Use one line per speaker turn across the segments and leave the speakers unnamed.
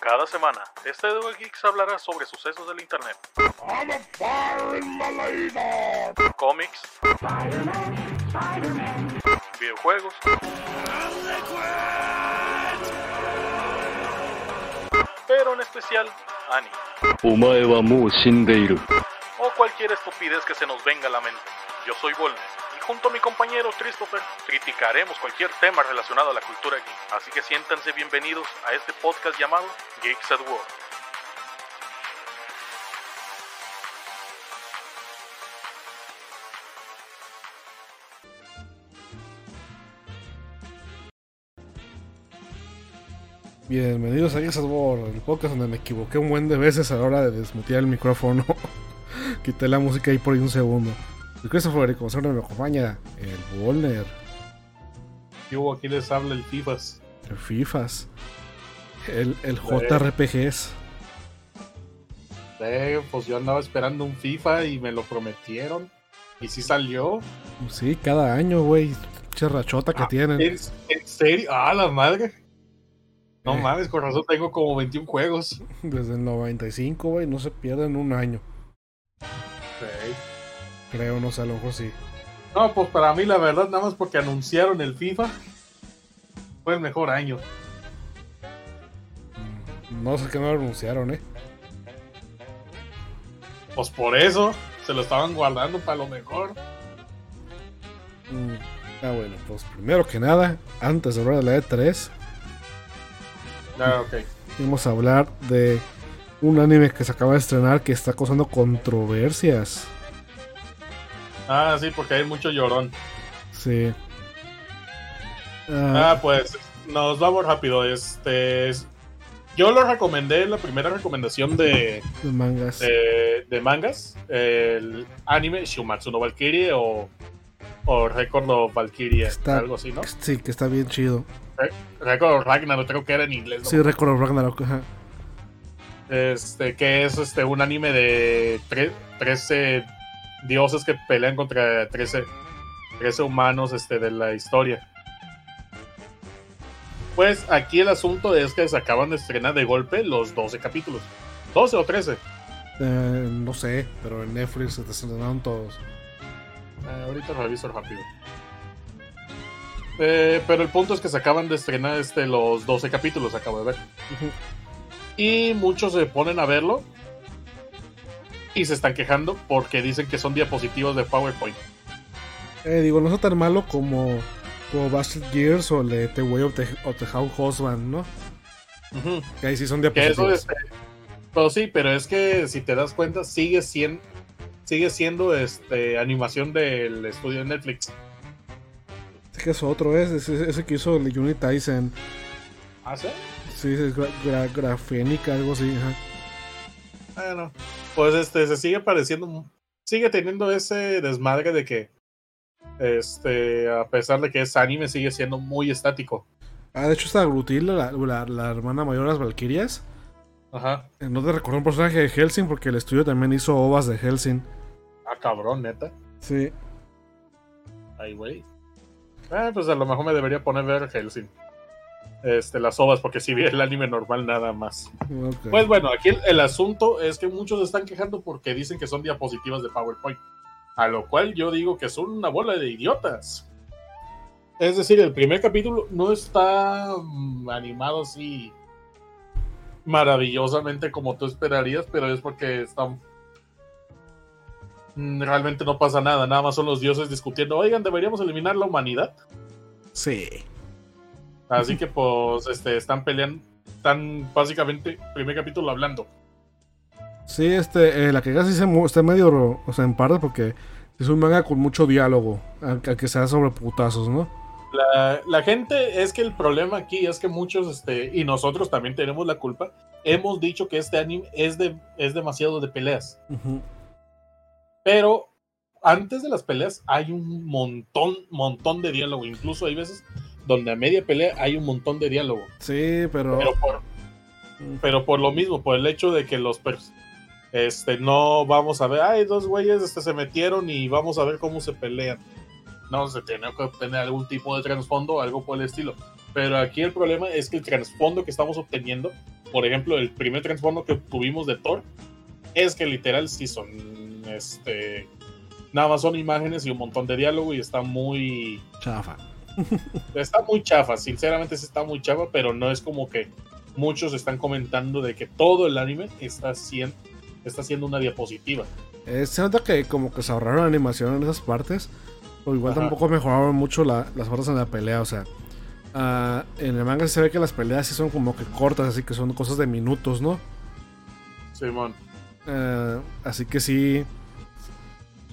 Cada semana, este dúo Geeks hablará sobre sucesos del internet, cómics, videojuegos, pero en especial anime. O cualquier estupidez que se nos venga a la mente. Yo soy Volnes junto a mi compañero Christopher criticaremos cualquier tema relacionado a la cultura geek. Así que siéntanse bienvenidos a este podcast llamado Geeks at War.
Bienvenidos a Geeks at War, el podcast donde me equivoqué un buen de veces a la hora de desmutear el micrófono. Quité la música ahí por ahí un segundo. Soy Christopher como siempre me acompaña el
¿Qué hubo? Aquí les habla el FIFAs.
el FIFAs, el, el JRPGs.
Eh, pues yo andaba esperando un FIFA y me lo prometieron. Y sí salió.
Sí, cada año, güey. Che rachota que
Ah,
tienen.
¿En, en serio? Ah, la madre. No
Eh.
mames, con razón tengo como 21 juegos.
Desde el 95, güey, no se pierden un año.
Ok.
Creo, no sé, a lo mejor sí.
No, pues para mí la verdad, nada más porque anunciaron el FIFA, fue el mejor año.
Mm, No sé qué no lo anunciaron, eh.
Pues por eso, se lo estaban guardando para lo mejor.
Mm, Ah, bueno, pues primero que nada, antes de hablar de la E3,
Ah, ok.
vamos a hablar de un anime que se acaba de estrenar que está causando controversias.
Ah, sí, porque hay mucho llorón.
Sí. Ah,
Ah, pues nos vamos rápido. Este, es- yo lo recomendé, la primera recomendación de,
de mangas.
de, de mangas, el anime Shumatsu no Valkyrie o, o Record of Valkyrie,
Está-
algo así, ¿no?
Sí, que está bien chido.
Record of Ragnarok, creo que era en inglés. ¿no?
Sí, Record of Ragnarok. ajá.
Este, que es este un anime de tre- 13 dioses que pelean contra 13, 13 humanos este, de la historia. Pues aquí el asunto es que se acaban de estrenar de golpe los 12 capítulos. 12 o 13.
Eh, no sé, pero en Netflix se estrenaron todos.
Eh, ahorita reviso rápido. Eh, pero el punto es que se acaban de estrenar este, los 12 capítulos, acabo de ver. Y muchos se ponen a verlo y se están quejando porque dicen que son diapositivos de PowerPoint.
Eh, digo, no está tan malo como, como Basket Gears o el de The Way of the, of the House Husband, ¿no?
Ujú.
Que ahí sí son
eso
diapositivas.
este, pero sí, pero es que si te das cuenta, sigue siendo, sigue siendo este, animación del estudio de Netflix.
Es que es otro, es ese, que hizo el Unit Tyson.
¿Ah, sí?
Sí, es gra, gra- grafénica, algo así. ajá.
Bueno, pues este se sigue pareciendo, sigue teniendo ese desmadre de que, este, a pesar de que es anime, sigue siendo muy estático.
Ah, de hecho, está Grutil, la, la, la hermana mayor de las Valkyrias.
Ajá.
Eh, No te recordó un personaje de Helsing porque el estudio también hizo ovas de Helsing.
Ah, cabrón, neta.
Sí.
Ay, güey. Ah, pues a lo mejor me debería poner a ver Helsing. Este, las ovas, porque si vi el anime normal nada más. Pues bueno, aquí el, el asunto es que muchos están quejando porque dicen que son diapositivas de PowerPoint. A lo cual yo digo que son una bola de idiotas. Es decir, el primer capítulo no está mm, animado así maravillosamente como tú esperarías, pero es porque están... mm, Realmente no pasa nada, nada más son los dioses discutiendo, oigan, deberíamos eliminar la humanidad.
Sí.
Así que pues este, están peleando, están básicamente, primer capítulo hablando.
Sí, este, eh, la que casi se está medio, o sea, en parte porque es un manga con mucho diálogo, aunque que sea sobre putazos, ¿no?
La, la gente es que el problema aquí es que muchos, este, y nosotros también tenemos la culpa, hemos dicho que este anime es, de, es demasiado de peleas. Pero antes de las peleas hay un montón, montón de diálogo. Incluso hay veces donde a media pelea hay un montón de diálogo.
Sí, pero...
Pero por, pero por lo mismo, por el hecho de que los este no vamos a ver, ay, dos güeyes este, se metieron y vamos a ver cómo se pelean. No, se tiene que obtener algún tipo de trasfondo o algo por el estilo. Pero aquí el problema es que el trasfondo que estamos obteniendo, por ejemplo, el primer trasfondo que obtuvimos de Thor, es que literal sí son, este, nada más son imágenes y un montón de diálogo y está muy...
Chafa.
Está muy chafa, sinceramente sí está muy chafa, pero no es como que muchos están comentando de que todo el anime está haciendo, está haciendo una diapositiva.
Eh, se nota que como que se ahorraron animación en esas partes. O igual
Ajá.
tampoco mejoraron mucho la- las partes en la pelea. O sea, ah, en el manga se ve que las peleas sí son como que cortas, así que son cosas de minutos, ¿no?
Simón.
Eh, así que sí.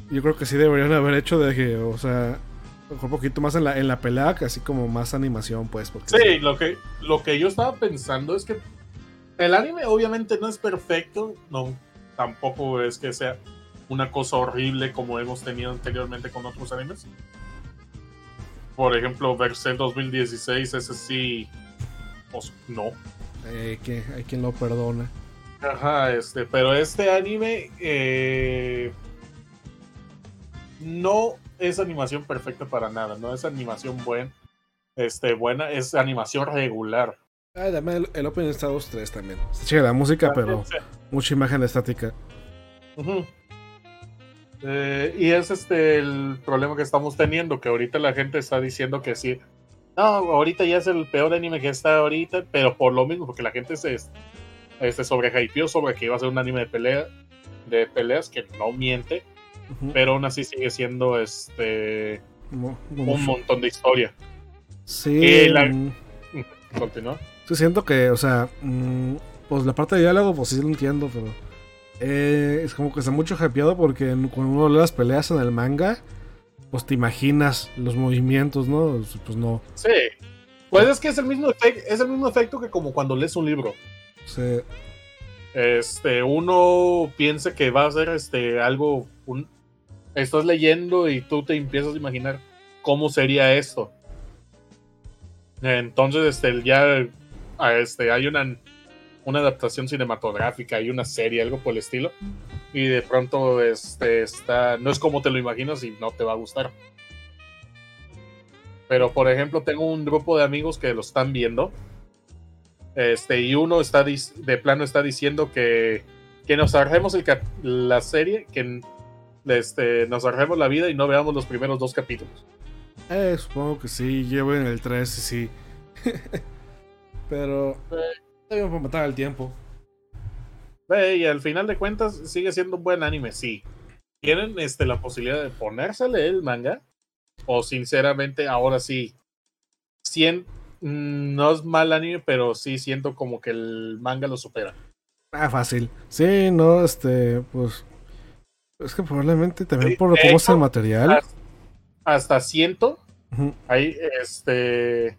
Yo creo que sí deberían haber hecho de que, o sea, mejor un poquito más en la, en la pelea, así como más animación, pues. Porque
Sí, lo que, lo que yo estaba pensando es que el anime obviamente no es perfecto, no, tampoco es que sea una cosa horrible como hemos tenido anteriormente con otros animes. Por ejemplo, Berserk 2016, ese sí, pues no.
eh, que hay quien lo perdona.
Ajá, este, pero este anime eh, no es animación perfecta para nada, no es animación buena, este, buena, es animación regular.
Ah, dame el, el Open está 2-3 también. Está chida la música, pero mucha imagen estática.
Eh, y es este el problema que estamos teniendo, que ahorita la gente está diciendo que sí. No, ahorita ya es el peor anime que está ahorita, pero por lo mismo, porque la gente se este, sobrehypeó sobre que iba a ser un anime de pelea de peleas que no miente, Pero aún así sigue siendo este
Mo-
un montón de historia.
Sí,
la-
mm,
Continúa.
sí, siento que, o sea, mm, pues la parte de diálogo, pues sí lo entiendo, pero eh, es como que está mucho hypeado porque cuando uno lee las peleas en el manga, pues te imaginas los movimientos, ¿no? Pues no.
Sí. Pues es que es el mismo efecto, es el mismo efecto que como cuando lees un libro.
se-
este, uno piensa que va a ser este, algo, estás leyendo y tú te empiezas a imaginar cómo sería esto. Entonces, este, ya este, hay una, una adaptación cinematográfica, hay una serie, algo por el estilo, y de pronto este, está, no es como te lo imaginas y no te va a gustar. Pero, por ejemplo, tengo un grupo de amigos que lo están viendo. Este, y uno está de plano está diciendo que, que nos cap- la serie, que este, nos ahorremos la vida y no veamos los primeros dos capítulos.
eh, supongo que sí, llevo en el 3 y sí. pero debemos para matar el tiempo.
Ve, y al final de cuentas sigue siendo un buen anime, sí. ¿Tienen este, la posibilidad de leer el manga? O sinceramente, ahora sí, mm, no es mal anime, pero sí siento como que el manga lo supera.
Ah, fácil. Sí, no, este, pues. Es que probablemente también por cómo es el material.
Hasta, hasta siento
Ujú.
Hay este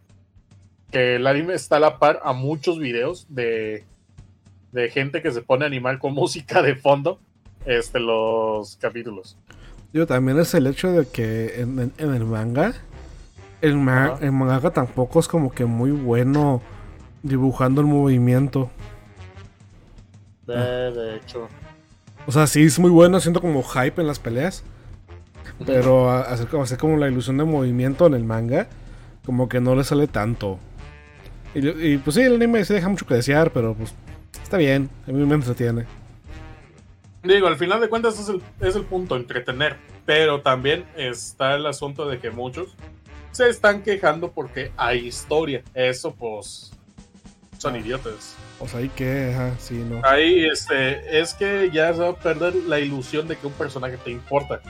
que el anime está a la par a muchos videos de, de gente que se pone a animar con música de fondo este, los capítulos.
Digo, también es el hecho de que en, en- en el manga, el, ma- el manga tampoco es como que muy bueno dibujando el movimiento.
De,
Ah.
de hecho.
O sea, sí es muy bueno haciendo como hype en las peleas. Pero hacer, como- hacer como la ilusión de movimiento en el manga, como que no le sale tanto. Y, pues sí, el anime se deja mucho que desear, pero pues está bien, a mí me entretiene.
Digo, al final de cuentas es el, es el punto, entretener. Pero también está el asunto de que muchos se están quejando porque hay historia. Eso pues son
Ah.
idiotas.
O sea, ahí que, ajá, sí, no.
Ahí este, es que ya se va a perder la ilusión de que un personaje te importa.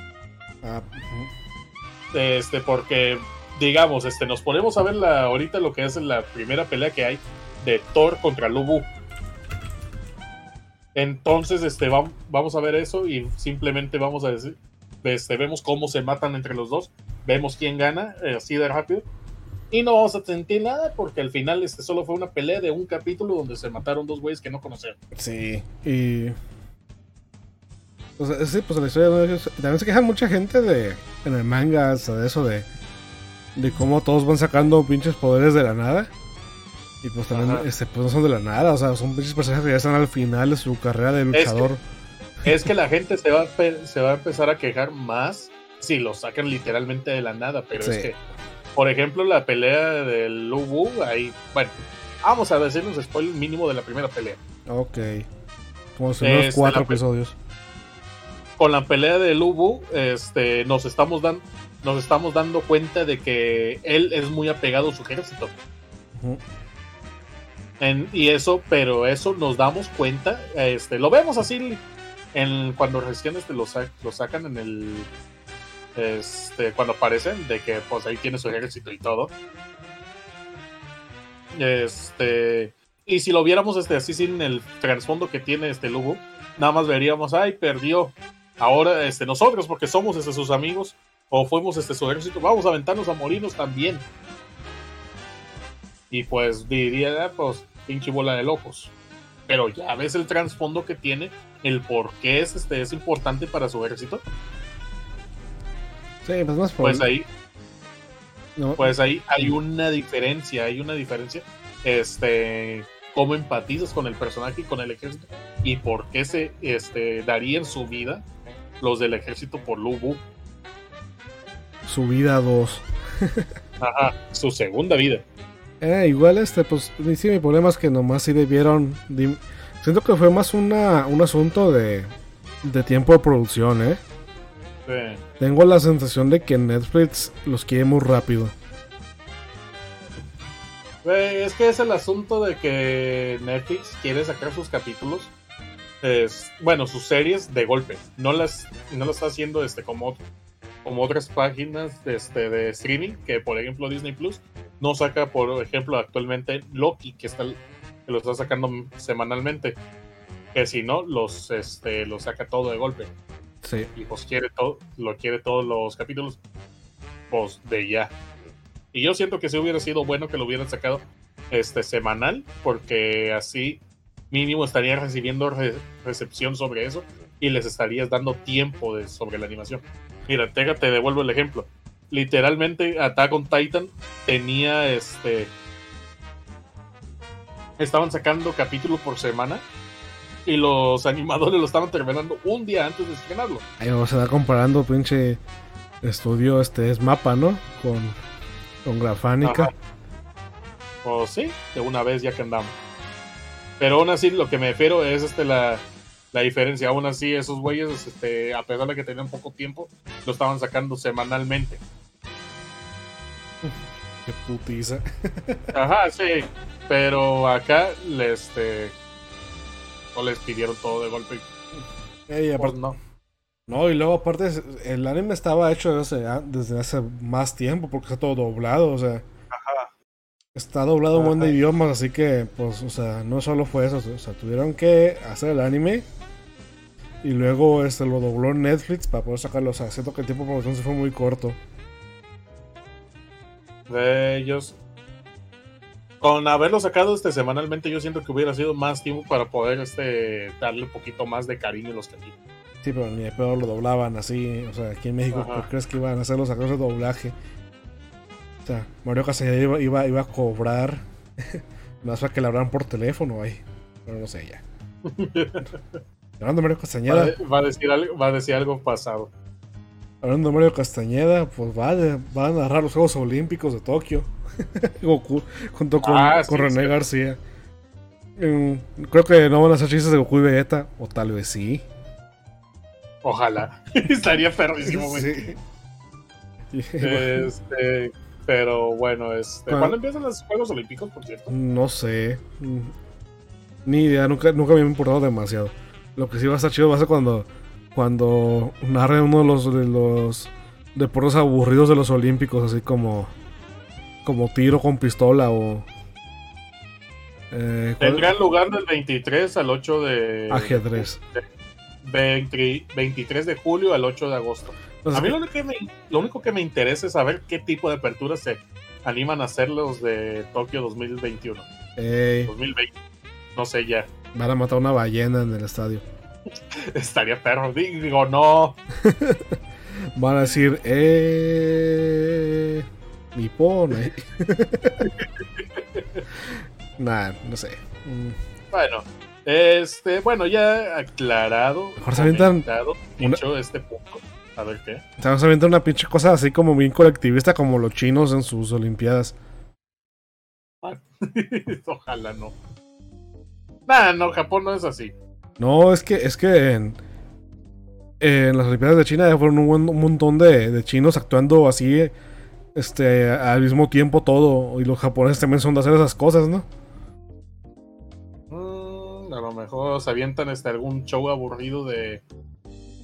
Ah, ujú.
Este, porque, digamos, este, nos ponemos a ver la, ahorita lo que es la primera pelea que hay de Thor contra Lubu. Entonces, este, vam- vamos a ver eso y simplemente vamos a decir, este, vemos cómo se matan entre los dos, vemos quién gana, eh, así de rápido. Y no vamos a sentir nada porque al final este solo fue una pelea de un capítulo donde se mataron dos güeyes que no conocían.
Sí, y. O sea, sí, pues la historia no es- También se quejan mucha gente de. En el manga, o sea, de eso de. De cómo todos van sacando pinches poderes de la nada. Y pues también,
Ajá.
este, pues no son de la nada, o sea, son pinches personajes que ya están al final de su carrera de luchador.
Es que la gente se va, a se va a empezar a quejar más sí, lo sacan literalmente de la nada, pero
Sí.
es que, por ejemplo, la pelea del Lubu, ahí, bueno, vamos a decir un spoiler mínimo de la primera pelea.
Ok. Como si unos
Este,
cuatro episodios.
Con la pelea del Lubu, este, nos estamos dando nos estamos dando cuenta de que él es muy apegado a su ejército.
Ujú.
En- y eso, pero eso nos damos cuenta, este, lo vemos así en, cuando recién este, lo, sa- lo sacan en el, este, cuando aparecen, de que pues ahí tiene su ejército y todo. Este, y si lo viéramos este, así sin el trasfondo que tiene este Lubu, nada más veríamos, ay, perdió. Ahora este, nosotros, porque somos este, sus amigos, o fuimos este, su ejército, vamos a aventarnos a morirnos también. Y pues diría, ah, pues, pinche bola de locos. Pero ya ves el trasfondo que tiene, el por qué es, este, es importante para su ejército.
Sí, pues más por.
Pues ahí,
no,
pues ahí hay una diferencia, hay una diferencia. Este, cómo empatizas con el personaje y con el ejército. Y por qué se este, darían su vida los del ejército por Lubu.
su vida 2.
Ajá, su segunda vida.
Eh, igual este, pues sí, mi problema es que nomás sí debieron. Siento que fue más una, un asunto de, de tiempo de producción, ¿eh?
Sí.
Tengo la sensación de que Netflix los quiere muy rápido.
Güey, Es que es el asunto de que Netflix quiere sacar sus capítulos, es, bueno, sus series de golpe. No las, no las está haciendo este, como, como otras páginas este, de streaming, que por ejemplo Disney Plus no saca, por ejemplo, actualmente Loki, que, está, que lo está sacando semanalmente. Que si no, los, este, los saca todo de golpe.
Sí.
Y pues quiere todo, lo quiere todos los capítulos, pues de ya. Y yo siento que si hubiera sido bueno que lo hubieran sacado este semanal, porque así mínimo estarían recibiendo re- recepción sobre eso y les estarías dando tiempo de, sobre la animación. Mira, te, te devuelvo el ejemplo. Literalmente Attack on Titan tenía este estaban sacando capítulo por semana y los animadores lo estaban terminando un día antes de estrenarlo.
Ahí vamos a estar comparando pinche estudio, este es mapa, ¿no? Con, con Grafánica.
O sí, de una vez ya que andamos. Pero aún así, lo que me refiero es este, la, la diferencia. Aún así, esos güeyes, este, a pesar de que tenían poco tiempo, lo estaban sacando semanalmente.
Qué putiza.
Ajá, sí. Pero acá este, no les pidieron todo de golpe.
Aparte-
no.
no, y luego aparte el anime estaba hecho desde, desde hace más tiempo porque está todo doblado, o sea. Está doblado un buen de
Ajá.
idiomas, así que, pues, o sea, no solo fue eso, o sea, tuvieron que hacer el anime y luego este lo dobló Netflix para poder sacarlo, o sea, siento que el tiempo de producción se fue muy corto.
De ellos. Con haberlo sacado este semanalmente, yo siento que hubiera sido más tiempo para poder este, darle un poquito más de cariño a los capítulos.
Sí, pero ni de peor lo doblaban así, o sea, aquí en México. ¿por crees que iban a hacer los actores de doblaje? O sea, Mario Castañeda iba, iba, iba a cobrar, más para que le hablaran por teléfono ahí, pero no sé ya. Hablando Mario
Va,
Castañeda,
va a decir algo, va a decir algo pasado.
Hablando de Mario Castañeda, pues va, de- va a narrar los Juegos Olímpicos de Tokio. Goku, junto con,
Ah,
con
sí,
René
sí.
García. Mm, creo que no van a hacer chistes de Goku y Vegeta, o tal vez sí.
Ojalá. Estaría perrísimo, güey.
Sí.
Este, pero bueno, este, ¿cuándo empiezan los Juegos Olímpicos, por cierto?
no sé. Mm, Ni idea, nunca, nunca me ha importado demasiado. Lo que sí va a estar chido va a ser cuando, cuando narre uno de los, de los deportes aburridos de los Olímpicos, así como, como tiro con pistola o... eh.
Tendrán lugar del 23 al 8 de...
Ajedrez.
20 23 de julio al 8 de agosto. A mí lo único, que me, lo único que me interesa es saber qué tipo de aperturas se animan a hacer los de Tokio 2021.
que, ey,
2020. No sé ya.
van a matar una ballena en el estadio.
Estaría perro. Digo, no.
Van a decir, eh. Nippon, eh. nah, no sé. Mm,
Bueno, este, bueno, ya aclarado,
Mejor se avientan
comentado,
una-
dicho este punto. A ver qué.
Estamos viendo una pinche cosa así como bien colectivista como los chinos en sus olimpiadas.
Ojalá no. Nah, no, Japón no es así.
No, es que, es que en, en las Olimpiadas de China fueron un, un montón de, de chinos actuando así este, al mismo tiempo todo. Y los japoneses también son de hacer esas cosas, ¿no?
Mm, a lo mejor se avientan este, algún show aburrido de,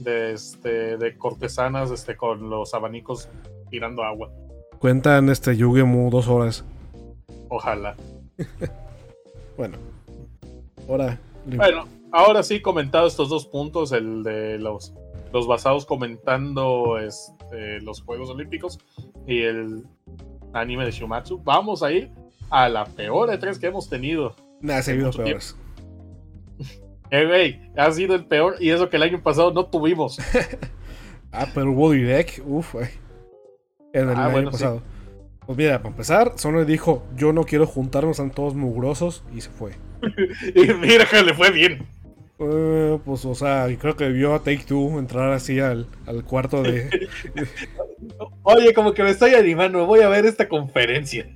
de, este, de cortesanas este, con los abanicos tirando agua.
Cuentan este Yugemu dos horas.
Ojalá.
Bueno. Ahora.
Bueno, ahora sí, comentado estos dos puntos, el de los, los basados comentando este, los Juegos Olímpicos y el anime de Shumatsu, vamos a ir a la peor de tres que hemos tenido.
Nah, se
mucho
peores.
Eh, güey, ha sido el peor y eso que el año pasado no tuvimos.
Ah, pero hubo direct. Uf, ay. En el
Ah,
año
bueno, sí.
pasado. Pues mira, para empezar, Sony dijo: Yo no quiero juntarnos, están todos mugrosos. Y se fue.
y mira que le fue bien.
Eh, pues, o sea, creo que vio a Take Two entrar así al, al cuarto de.
Oye, como que me estoy animando, voy a ver esta conferencia.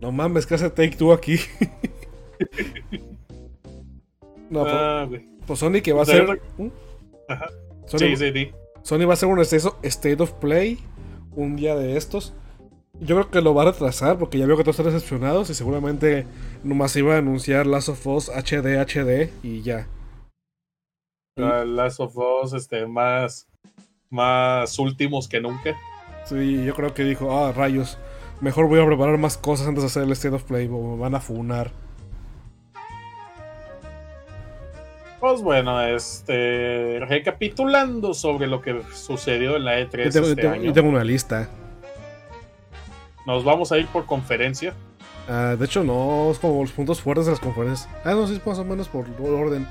no mames, ¿qué hace Take Two aquí? no, pues,
Ah,
pues Sony que va a
yo
¿Mm?
Ajá.
Sony,
Sí, sí, sí.
Sony va a hacer un state state of Play un día de estos. Yo creo que lo va a retrasar porque ya veo que todos están decepcionados y seguramente nomás iba a anunciar Last of Us HD HD y ya.
Last of Us, este, más, más últimos que nunca.
Sí, yo creo que dijo, ah, rayos, mejor voy a preparar más cosas antes de hacer el State of Play o me van a funar.
Pues bueno, este, recapitulando sobre lo que sucedió en la E3
Yo tengo,
este
tengo-
año,
yo tengo una lista.
nos vamos a ir por conferencia.
Ah, de hecho, no, es como los puntos fuertes de las conferencias. Ah, no, sí, más o menos por orden.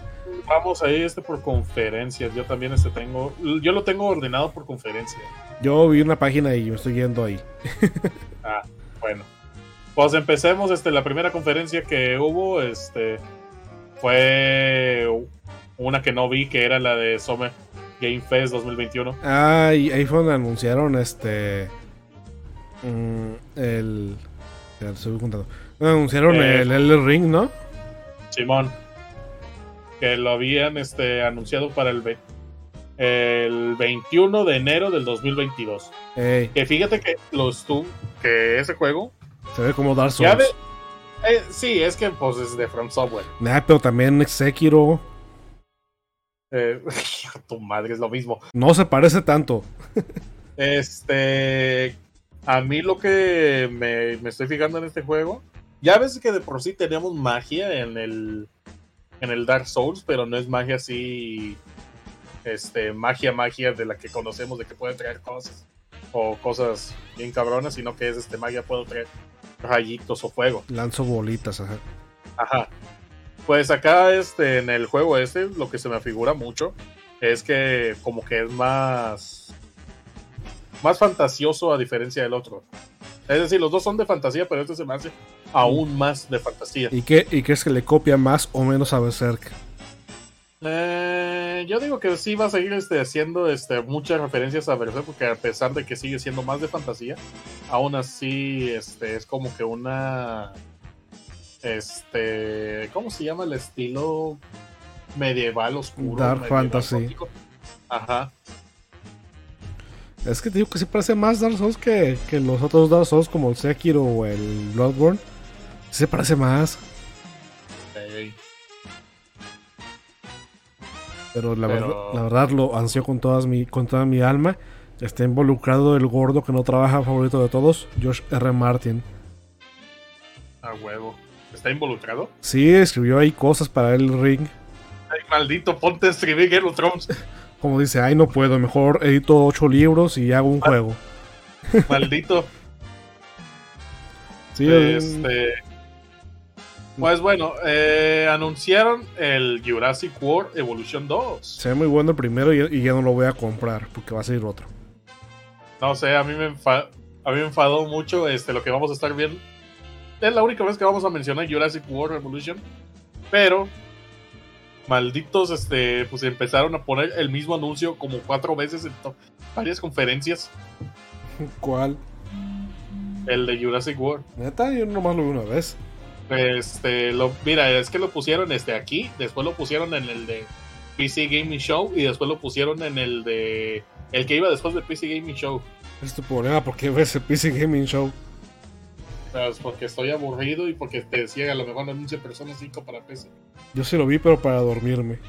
Vamos a ir este por conferencias. Yo también este tengo, yo lo tengo ordenado por conferencia.
Yo vi una página y me estoy yendo ahí.
Ah, bueno. Pues empecemos, este, la primera conferencia que hubo, este, fue una que no vi, que era la de Summer Game Fest 2021.
Ah, y ahí fue donde anunciaron este. mm, el. Contando. Donde Anunciaron
Eh.
el Elden Ring, ¿no?
Simón. Que lo habían este, anunciado para el, el 21 de enero del 2022.
Ey,
Que fíjate que los tú, que ese juego.
se ve como Dark Souls.
eh, sí, es que pues es de From Software.
Nah, pero también Sekiro
Eh, tu madre es lo mismo.
no se parece tanto.
Este. A mí lo que me, me estoy fijando en este juego. Ya ves que de por sí tenemos magia en el. En el Dark Souls, pero no es magia así. Este, magia, magia de la que conocemos, de que puede traer cosas. O cosas bien cabronas, sino que es este magia, puedo traer rayitos o fuego.
Lanzo bolitas, ajá.
Ajá. Pues acá este, en el juego este, lo que se me figura mucho es que como que es más más fantasioso a diferencia del otro. Es decir, los dos son de fantasía, pero este se me hace aún más de fantasía.
¿Y qué, ¿Y qué es que le copia más o menos a Berserk?
Eh, yo digo que sí va a seguir este, haciendo este, muchas referencias a Berserk, porque a pesar de que sigue siendo más de fantasía, aún así este, es como que una... Este, ¿Cómo se llama el estilo medieval oscuro?
Dark
medieval
fantasy.
gótico? Ajá.
Es que te digo que sí parece más Dark Souls que, que los otros Dark Souls como el Sekiro o el Bloodborne. Sí se parece más. Pero la,
Pero-
Verdad, la verdad lo ansio con, todas mi, con toda mi alma. Está involucrado el gordo que no trabaja favorito de todos, Josh R. Martin.
A huevo. ¿Está involucrado?
Sí, escribió ahí cosas para el ring.
Ay, maldito, ponte a escribir Game of Thrones.
Como dice, ay, no puedo, mejor edito ocho libros y hago un juego.
maldito.
Sí,
Este, pues bueno, eh, anunciaron el Jurassic World Evolution 2.
se ve muy bueno el primero y, y ya no lo voy a comprar porque va a salir otro.
No sé, a mí me, enfa- a mí me enfadó mucho este, lo que vamos a estar viendo. Es la única vez que vamos a mencionar Jurassic World Evolution. Pero malditos, este, pues empezaron a poner el mismo anuncio como cuatro veces en varias conferencias.
¿Cuál?
El de Jurassic World.
Neta, yo nomás lo vi una vez.
Este, lo, mira, es que lo pusieron este aquí, después lo pusieron en el de PC Gaming Show y después lo pusieron en el de el que iba después del PC Gaming Show.
Es tu problema porque ves el PC Gaming Show.
Porque estoy aburrido y porque te decía a lo mejor anuncia Persona 5 para PC.
Yo sí lo vi, pero para dormirme.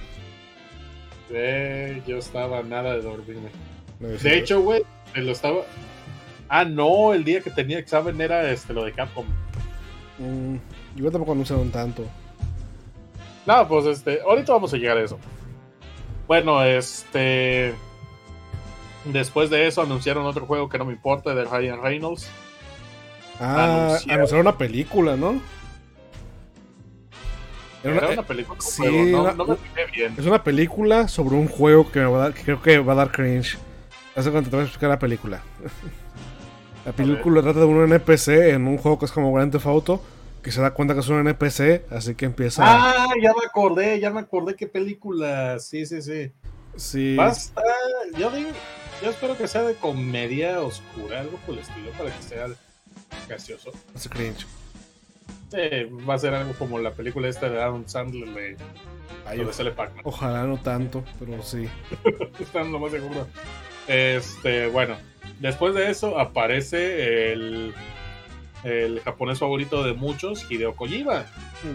Eh, yo estaba nada de dormirme. De hecho, güey, lo estaba. Ah, no, el día que tenía examen era este lo de Capcom.
mm, igual tampoco anunciaron tanto.
No, pues este, ahorita vamos a llegar a eso. Bueno, este. Después de eso anunciaron otro juego que no me importa, de Ryan Reynolds.
Ah,
Anunciaron.
anunciaron una película, ¿no? Era
Era
una-
una película.
sí,
juego, no,
una-
no me fijé bien.
Es una película sobre un juego que, me va a dar- que creo que va a dar cringe. Hace cuando te voy a explicar la película. La película trata de un NPC en un juego que es como Grand Theft Auto, que se da cuenta que es un NPC, así que empieza...
Ah, ya me acordé, ya me acordé qué película. Sí, sí, sí.
sí,
Basta. Yo digo, yo espero que sea de comedia oscura, algo por el estilo, para que sea gracioso.
hace cringe.
Eh, va a ser algo como la película esta de Adam Sandler de
Ay,
donde sale Pac-Man.
ojalá no tanto, pero sí.
Están lo más seguro. Este, bueno, después de eso aparece el, el japonés favorito de muchos, Hideo Kojima.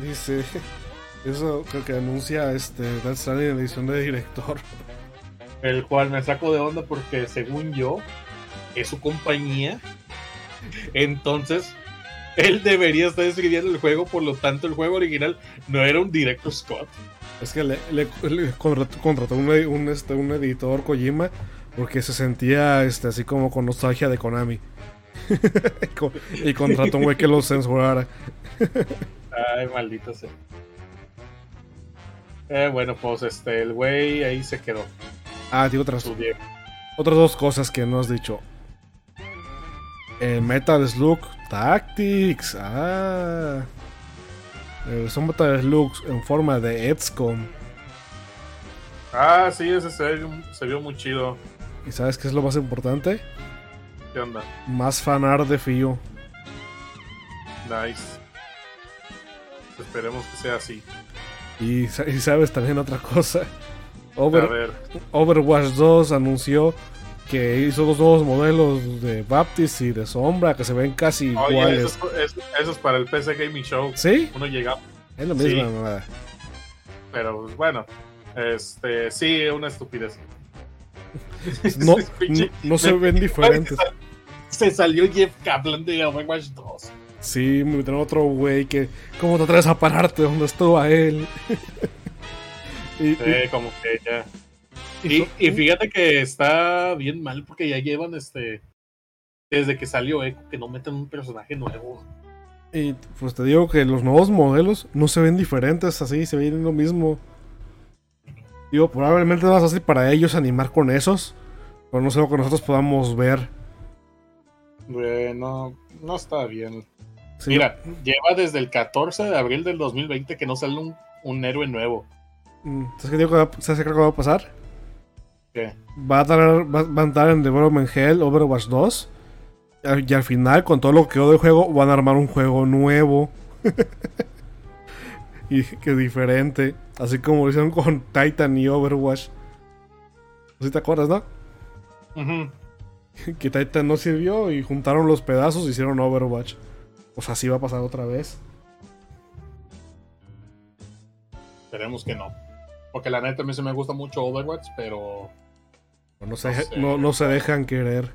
Dice... Eso creo que anuncia este Death Stranding en edición de director.
el cual me saco de onda porque según yo es su compañía entonces él debería estar escribiendo el juego por lo tanto el juego original no era un director Scott
Es que le, le- le contrató, contrató un, edi- un, este, un editor Kojima porque se sentía este, así como con nostalgia de Konami. y, co- y contrató un güey que lo censurara.
ay maldito sea eh, bueno pues este el güey ahí se quedó
Ah, digo otras, otras dos cosas que no has dicho. El Metal Slug Tactics. Ah. Eh, son Metal Slugs en forma de XCOM.
ah sí ese se, se vio muy chido
¿Y sabes qué es lo más importante?
qué onda
Más fanart de Fio.
nice esperemos que sea así
Y, sa- y sabes también otra cosa.
a
Over,
ver
Overwatch 2 anunció que hizo dos nuevos modelos de Baptist y de Sombra que se ven casi
Oye,
iguales.
eso, es, eso- eso es para el PC Gaming Show
¿Sí?
uno llega
Es lo
Sí.
mismo, mamada.
Pero pues, bueno, este sí, una estupidez.
No, no, no se ven diferentes.
Se salió Jeff Kaplan de Overwatch 2.
Sí, me metieron otro güey que. ¿Cómo te atreves a pararte donde estuvo a él? y, y-
Eh, como que ya.
Y
fíjate que está bien mal porque ya llevan este. Desde que salió Echo, que no meten un personaje nuevo.
y, pues te digo que los nuevos modelos no se ven diferentes así, se ven lo mismo. Digo, probablemente es más fácil para ellos animar con esos. Pero no sé lo que nosotros podamos ver.
Eh, no, está bien.
Sí,
Mira, lleva desde el 14 de abril del 2020 que no sale un, un héroe nuevo.
mm, ¿Sabes qué digo que va, ¿sabes qué creo que va a pasar?
¿Qué?
Va a, dar, va, va a entrar en Development Hell Overwatch 2. Y al final, con todo lo que quedó del juego, van a armar un juego nuevo. y que diferente. Así como lo hicieron con Titan y Overwatch. ¿Sí te acuerdas, no? Que Titan no sirvió y juntaron los pedazos y hicieron Overwatch. Pues así va a pasar otra vez.
Esperemos que no. Porque la neta a mí se me gusta mucho Overwatch, pero.
No se,
No sé.
no, no se dejan querer.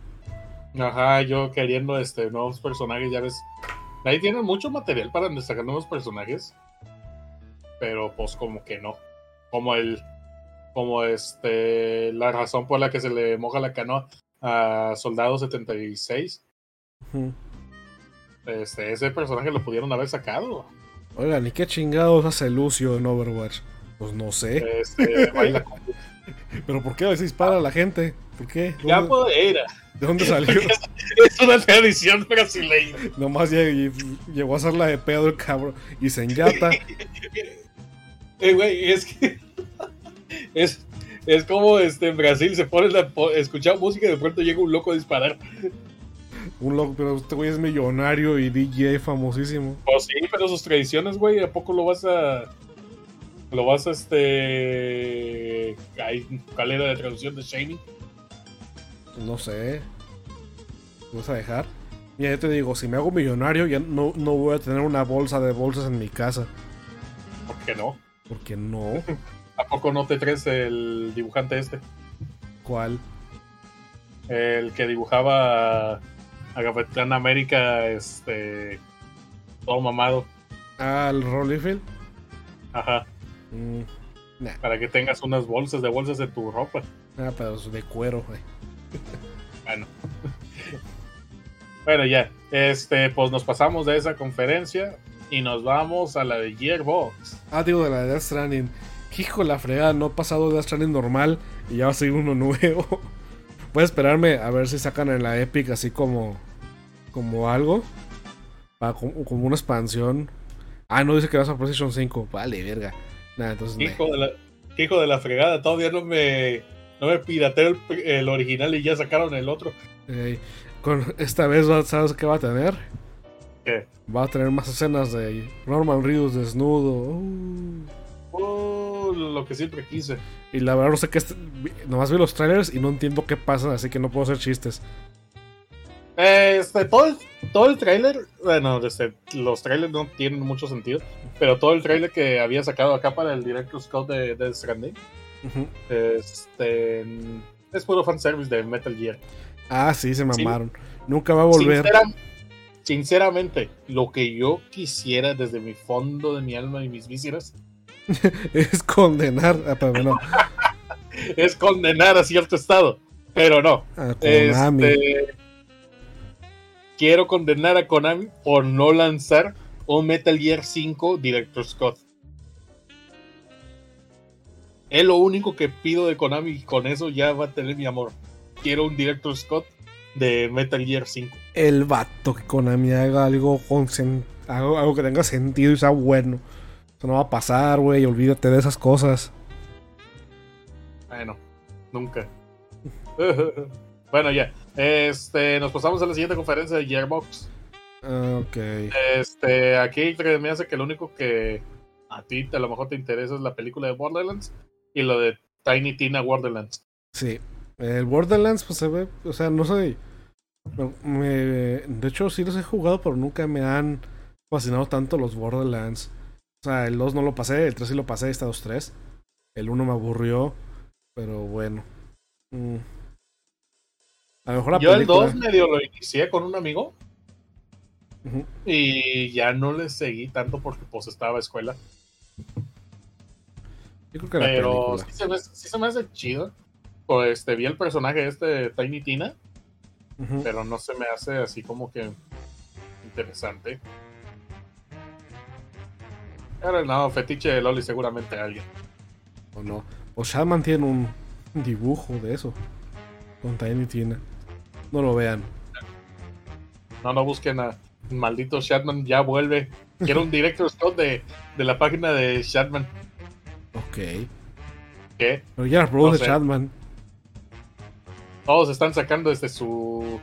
Ajá, yo queriendo este nuevos personajes, ya ves. Ahí tienen mucho material para sacar nuevos personajes. Pero pues como que no. Como el. Como este. La razón por la que se le moja la canoa a Soldado 76.
Ujú.
Este, ese personaje lo pudieron haber sacado.
Oigan, ¿y qué chingados hace Lucio en Overwatch? Pues no sé.
Este, baila con-
¿Pero por qué a veces dispara a la gente? ¿Por qué?
Ya
¿Dónde,
pues, era.
¿De dónde salió?
Es una tradición brasileña.
Nomás lleg- llegó a hacer la de pedo el cabrón. Y se enyata.
Eh, güey, es que Es, es como este, en Brasil se pone a escuchar música y de pronto llega un loco a disparar.
Un loco, pero este güey es millonario y DJ famosísimo.
Pues sí, pero sus tradiciones, güey, ¿a poco lo vas a. Lo vas a este. ¿Cuál era la traducción de Shaming?
No sé. ¿Me vas a dejar? Mira, yo te digo, si me hago millonario, ya no, no voy a tener una bolsa de bolsas en mi casa.
¿Por qué no?
Porque no.
¿A poco no te traes el dibujante este?
¿Cuál?
El que dibujaba a, Capitán América, este. Todo mamado.
Ah, el Rollyfield.
Ajá.
Mm, nah,
Para que tengas unas bolsas de bolsas de tu ropa.
ah, pero de cuero, güey.
Bueno. bueno, ya. Este, pues nos pasamos de esa conferencia y nos vamos a la de Gearbox.
Ah, digo, de la de Death Stranding. Hijo, la fregada, no ha pasado Death Stranding normal y ya va a seguir uno nuevo. Voy a esperarme a ver si sacan en la Epic así como. como algo. Para, como, como una expansión. Ah, no dice que vas a PlayStation 5. Vale, verga. Nada, entonces. nah.
Hijo de la, hijo de la fregada, todavía no me, no me pirateo el, el original y ya sacaron el otro.
Con esta vez, ¿sabes qué va a tener?
¿Qué?
Va a tener más escenas de Norman Reedus desnudo. Uh.
Oh, lo que siempre quise.
Y la verdad no sé qué. Nomás vi los trailers y no entiendo qué pasa, así que no puedo hacer chistes.
Este, todo el, todo el tráiler, bueno, este, los trailers no tienen mucho sentido, pero todo el tráiler que había sacado acá para el Director's Cut de Death Stranding,
Ujú.
este, es puro fanservice de Metal Gear.
Ah, sí, se mamaron. Nunca va a volver.
Sincera- sinceramente, lo que yo quisiera desde mi fondo de mi alma y mis vísceras
es condenar a pero no,
es condenar a cierto estado, pero no.
a Konami.
Este, quiero condenar a Konami por no lanzar un Metal Gear 5 Director's Cut. Es lo único que pido de Konami y con eso ya va a tener mi amor. Quiero un Director's Cut de Metal Gear 5.
El vato que Konami haga algo con algo que tenga sentido y sea bueno. Eso no va a pasar, güey. Olvídate de esas cosas.
Bueno, nunca. bueno, ya. Este, nos pasamos a la siguiente conferencia de Gearbox.
Ah, Ok.
Este, aquí me hace que lo único que a ti a lo mejor te interesa es la película de Borderlands y lo de Tiny Tina Borderlands.
Sí. El Borderlands, pues se ve. O sea, no soy. me- de hecho, sí los he jugado, pero nunca me han fascinado tanto los Borderlands. O sea, el 2 no lo pasé, el 3 sí lo pasé, está 2-3. El 1 me aburrió, pero bueno. Mm. A lo mejor la
Yo el
película.
2 medio lo inicié con un amigo y ya no le seguí tanto porque pues estaba escuela.
Yo creo que la
Pero sí se, me, sí se me hace chido. Pues este, vi el personaje este de Tiny Tina, pero no se me hace así como que interesante. Pero no, fetiche de Loli seguramente alguien.
O no. O Shadman tiene un dibujo de eso. Con Tiny Tina. No lo vean.
No, no busquen a maldito Shatman, ya vuelve. Quiero un director Scott de, de la página de Shatman.
Ok.
Que
Pero ya produce
sé.
Shadman.
todos están sacando desde su,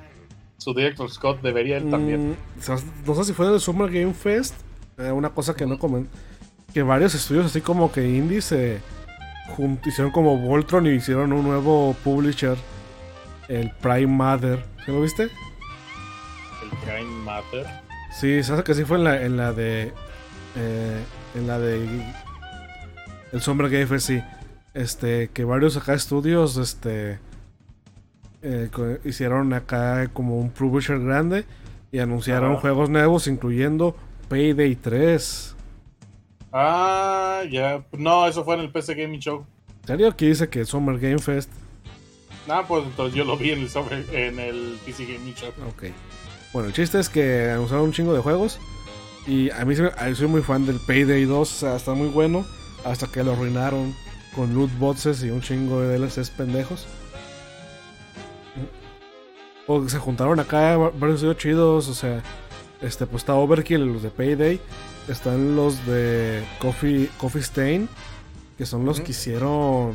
su director Scott, debería él también.
Mm, ¿sabes? no sé si fue del Summer Game Fest. eh, una cosa que no comen. Que varios estudios, así como que indies, se hicieron como Voltron y hicieron un nuevo publisher. El Prime Mother. ¿Sí lo viste?
El Crime Matter.
Sí, se hace que sí fue en la, en la de. eh, en la de. El Summer Game Fest, sí. Este, que varios acá estudios, este. eh, hicieron acá como un publisher grande y anunciaron juegos nuevos, incluyendo Payday 3.
Ah, ya. No, eso fue en el PC Gaming Show.
¿En serio? Aquí dice que Summer Game Fest.
Ah, pues entonces yo lo vi en el, sobre, en el PC Gaming Show.
Ok. Bueno, el chiste es que anunciaron un chingo de juegos. Y a mí soy muy fan del Payday 2. O sea, está muy bueno. Hasta que lo arruinaron con loot boxes y un chingo de DLCs pendejos. O se juntaron acá va- varios estudios chidos. O sea, este, pues está Overkill, los de Payday. Están los de Coffee, Coffee Stain. Que son los que hicieron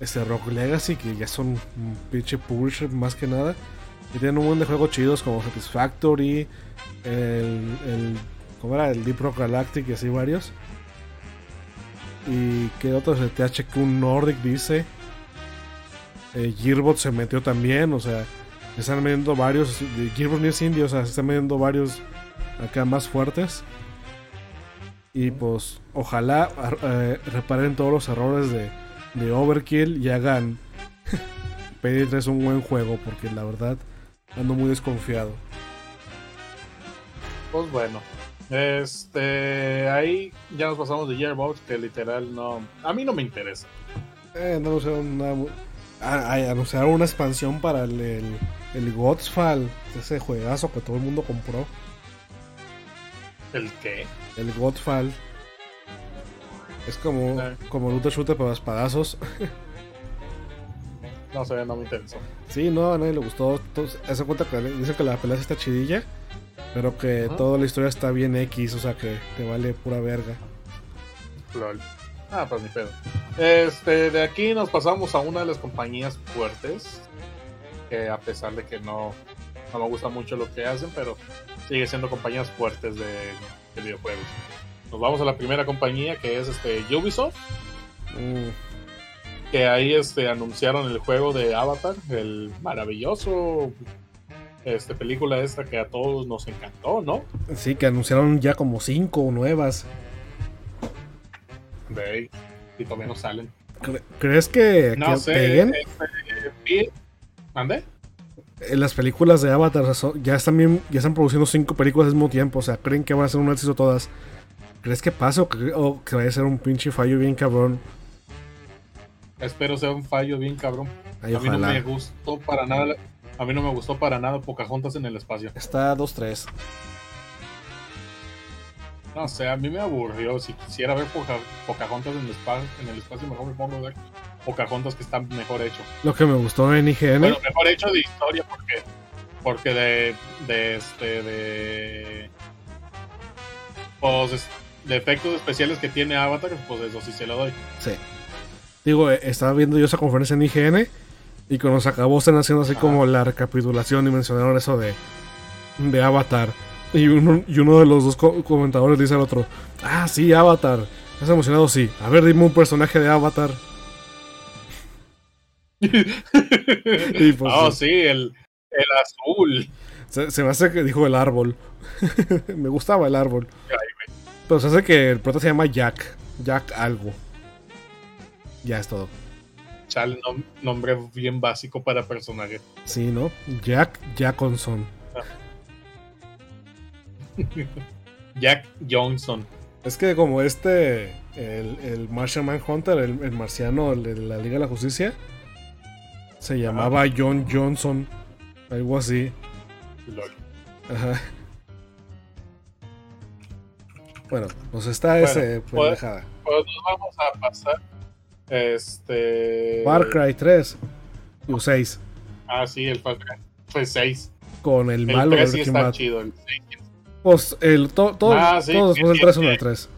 este Rock Legacy, que ya son un pinche publisher más que nada. Y tienen un montón de juegos chidos como Satisfactory, el, el ¿cómo era? El Deep Rock Galactic y así varios. Y que otros de THQ Nordic dice. Eh, Gearbot se metió también, o sea, se están metiendo varios. Gearbot ni es indie, o sea, se están metiendo varios acá más fuertes. Y pues, ojalá eh, reparen todos los errores de, de Overkill y hagan PD3 un buen juego, porque la verdad ando muy desconfiado.
Pues bueno, este, ahí ya nos pasamos de Gearbox, que literal no, a mí no me interesa.
Eh, no anunciaron una, ah, anunciaron una expansión para el, el, el Godfall, ese juegazo que todo el mundo compró.
¿El qué?
El Godfall. Es como,
Ah.
como Luta Shooter para espadazos.
No sé, no me interesó.
Sí, no, a nadie le gustó. Hace cuenta que dicen que la pelea sí está chidilla, pero que toda la historia está bien X, o sea que te vale pura verga.
Lol. Ah, pues ni pedo. Este, de aquí nos pasamos a una de las compañías fuertes. Que a pesar de que no, no me gusta mucho lo que hacen, pero sigue siendo compañías fuertes de, de videojuegos. Nos vamos a la primera compañía que es este Ubisoft.
Mm,
Que ahí este, anunciaron el juego de Avatar, el maravilloso este, película esta que a todos nos encantó, ¿no?
sí, que anunciaron ya como cinco nuevas.
Ahí, y todavía no salen.
Cre- ¿Crees que,
No
que
sé,
peguen?
este, ¿Mande?
Eh, Las películas de Avatar ya están bien- ya están produciendo cinco películas al mismo tiempo, o sea, creen que van a ser un éxito todas. ¿Crees que pase o que, o que vaya a ser un pinche fallo bien cabrón?
Espero sea un fallo bien cabrón.
Ay,
a mí no me gustó para nada. A mí no me gustó para nada Pocahontas en el espacio.
Está 2-3.
No sé, a mí me aburrió. Si quisiera ver Poca- Pocahontas en el, espacio, en el espacio, mejor me pongo a ver Pocahontas que está mejor hecho.
Lo que me gustó en IGN.
Bueno, mejor hecho de historia porque porque de de este de pues es- de efectos especiales que tiene Avatar, pues eso sí se lo doy.
Sí. Digo, eh, estaba viendo yo esa conferencia en IGN y cuando se acabó están haciendo así
Ajá.
como la recapitulación y mencionaron eso de, de Avatar. Y uno, y uno de los dos co- comentadores dice al otro, ah, sí, Avatar. ¿Estás emocionado? Sí. A ver, dime un personaje de Avatar. Y pues,
oh,
sí.
el, el azul.
Se, se me hace que dijo el árbol. me gustaba el árbol. Pero se hace que el prota se llama Jack. Jack algo. Ya es todo.
Chale, nom- nombre bien básico para personaje.
Sí, ¿no? Jack Jackonson.
Jack Johnson.
Es que como este, el, el Martian Manhunter, el, el marciano de la Liga de la Justicia, se llamaba John Johnson, algo así.
Lol.
Ajá. Bueno, pues está
Bueno,
ese
pues-
pendejada.
Pues nos vamos a pasar. Este.
Far Cry 3 y 6
Ah, sí, el Far Cry. Fue 6.
con el
El
malo de
3 sí está chido. El 6
Pues el to, todo,
Ah, sí,
todo
sí,
después del
sí,
3 son el 3.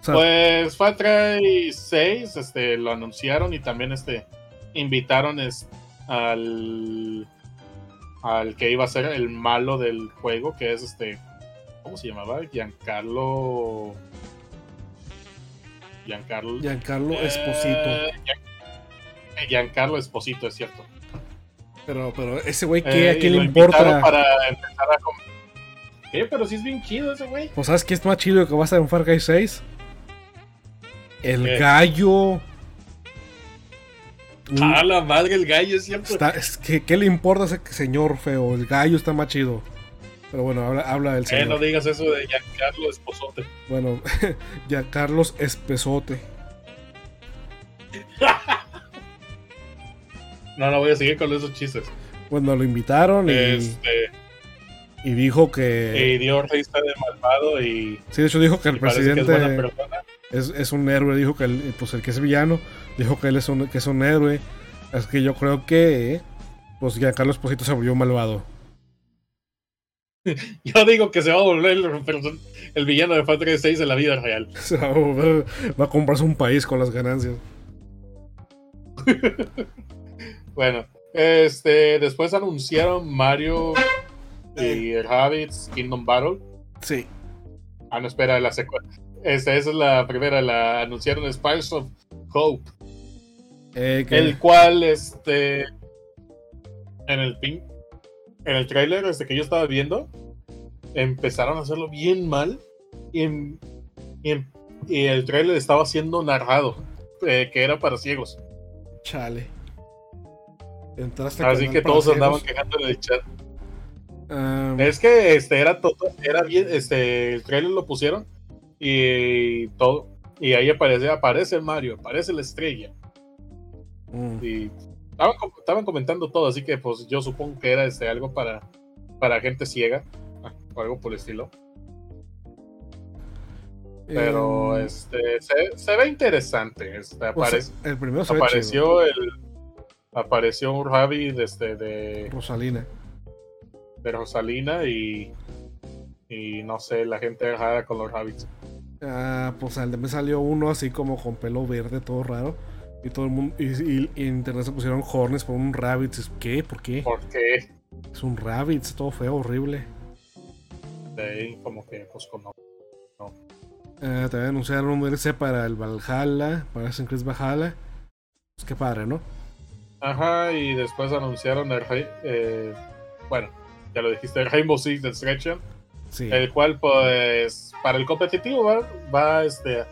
O sea,
Pues Far Cry 6 este, lo anunciaron y también este, invitaron es- al, al que iba a ser el malo del juego, que es este. ¿Cómo se llamaba? Giancarlo. Giancarlo.
Giancarlo
Eh,
Esposito.
Gian- Giancarlo Esposito, es cierto.
Pero, pero ese güey, ¿qué,
Eh,
¿a
lo
le importa?
Para empezar a com- Eh, pero sí es bien chido ese güey.
Pues ¿sabes qué es más chido que va a estar en Far Cry 6? El
¿Qué?
gallo. Mm,
A la madre, el gallo es cierto.
está- es que, ¿Qué le importa a ese señor feo? El gallo está más chido. Pero bueno, habla, habla del
Eh,
señor.
no digas eso de Giancarlo Esposote.
Bueno, ya Carlos Espesote.
No, no voy a seguir con esos chistes.
Bueno, lo invitaron y,
Este,
y dijo que...
y dio risa de malvado y,
Sí, de hecho dijo que el
parece que es
presidente es, es un héroe. Dijo que el, pues el que es villano, dijo que él es un, que es un héroe. Así que yo creo que... Pues ya Carlos Esposito se volvió malvado.
Yo digo que se va a volver el, villano de Far Cry 6 en la vida real.
Se va a, volver- va a comprarse un país con las ganancias.
bueno, este, después anunciaron Mario y Rabbids Kingdom Battle.
Sí.
Ah, no, espera, la secuela. Esta, esa es la primera, la anunciaron Spice of Hope.
Eh,
El cual, este. En el pin. En el tráiler, este que yo estaba viendo, empezaron a hacerlo bien mal. Y, en- y, en- y el tráiler estaba siendo narrado. eh, que era para ciegos.
Chale. Entraste
Así que todos andaban quejando en el chat. Es que este era todo, era bien, este, el trailer lo pusieron y todo, y ahí aparece, aparece el Mario, aparece la estrella,
mm.
y estaban, estaban comentando todo, así que pues yo supongo que era este algo para, para gente ciega, ah, o algo por el estilo. Pero
Eh,
este se, se ve interesante. Este,
o sea,
aparece-
el primero se ve
apareció el apareció un Rabbit este, de,
Rosalina.
de Rosalina y y no sé, la gente enojada con los Rabbits.
Ah, pues al de me salió uno así como con pelo verde, todo raro. Y todo el mundo. Y, y- y en internet se pusieron hornets por un rabbit. ¿Qué? ¿Por qué?
Porque
Es un rabbit, es todo feo, horrible.
de ahí como que pues con
Eh, también anunciaron un DLC para el Valhalla, para Assassin's Creed Valhalla. Pues qué padre, ¿no?
Ajá, y después anunciaron el rey- eh, bueno, ya lo dijiste, el Rainbow Six Extraction,
Sí.
el cual pues para el competitivo va, va este, a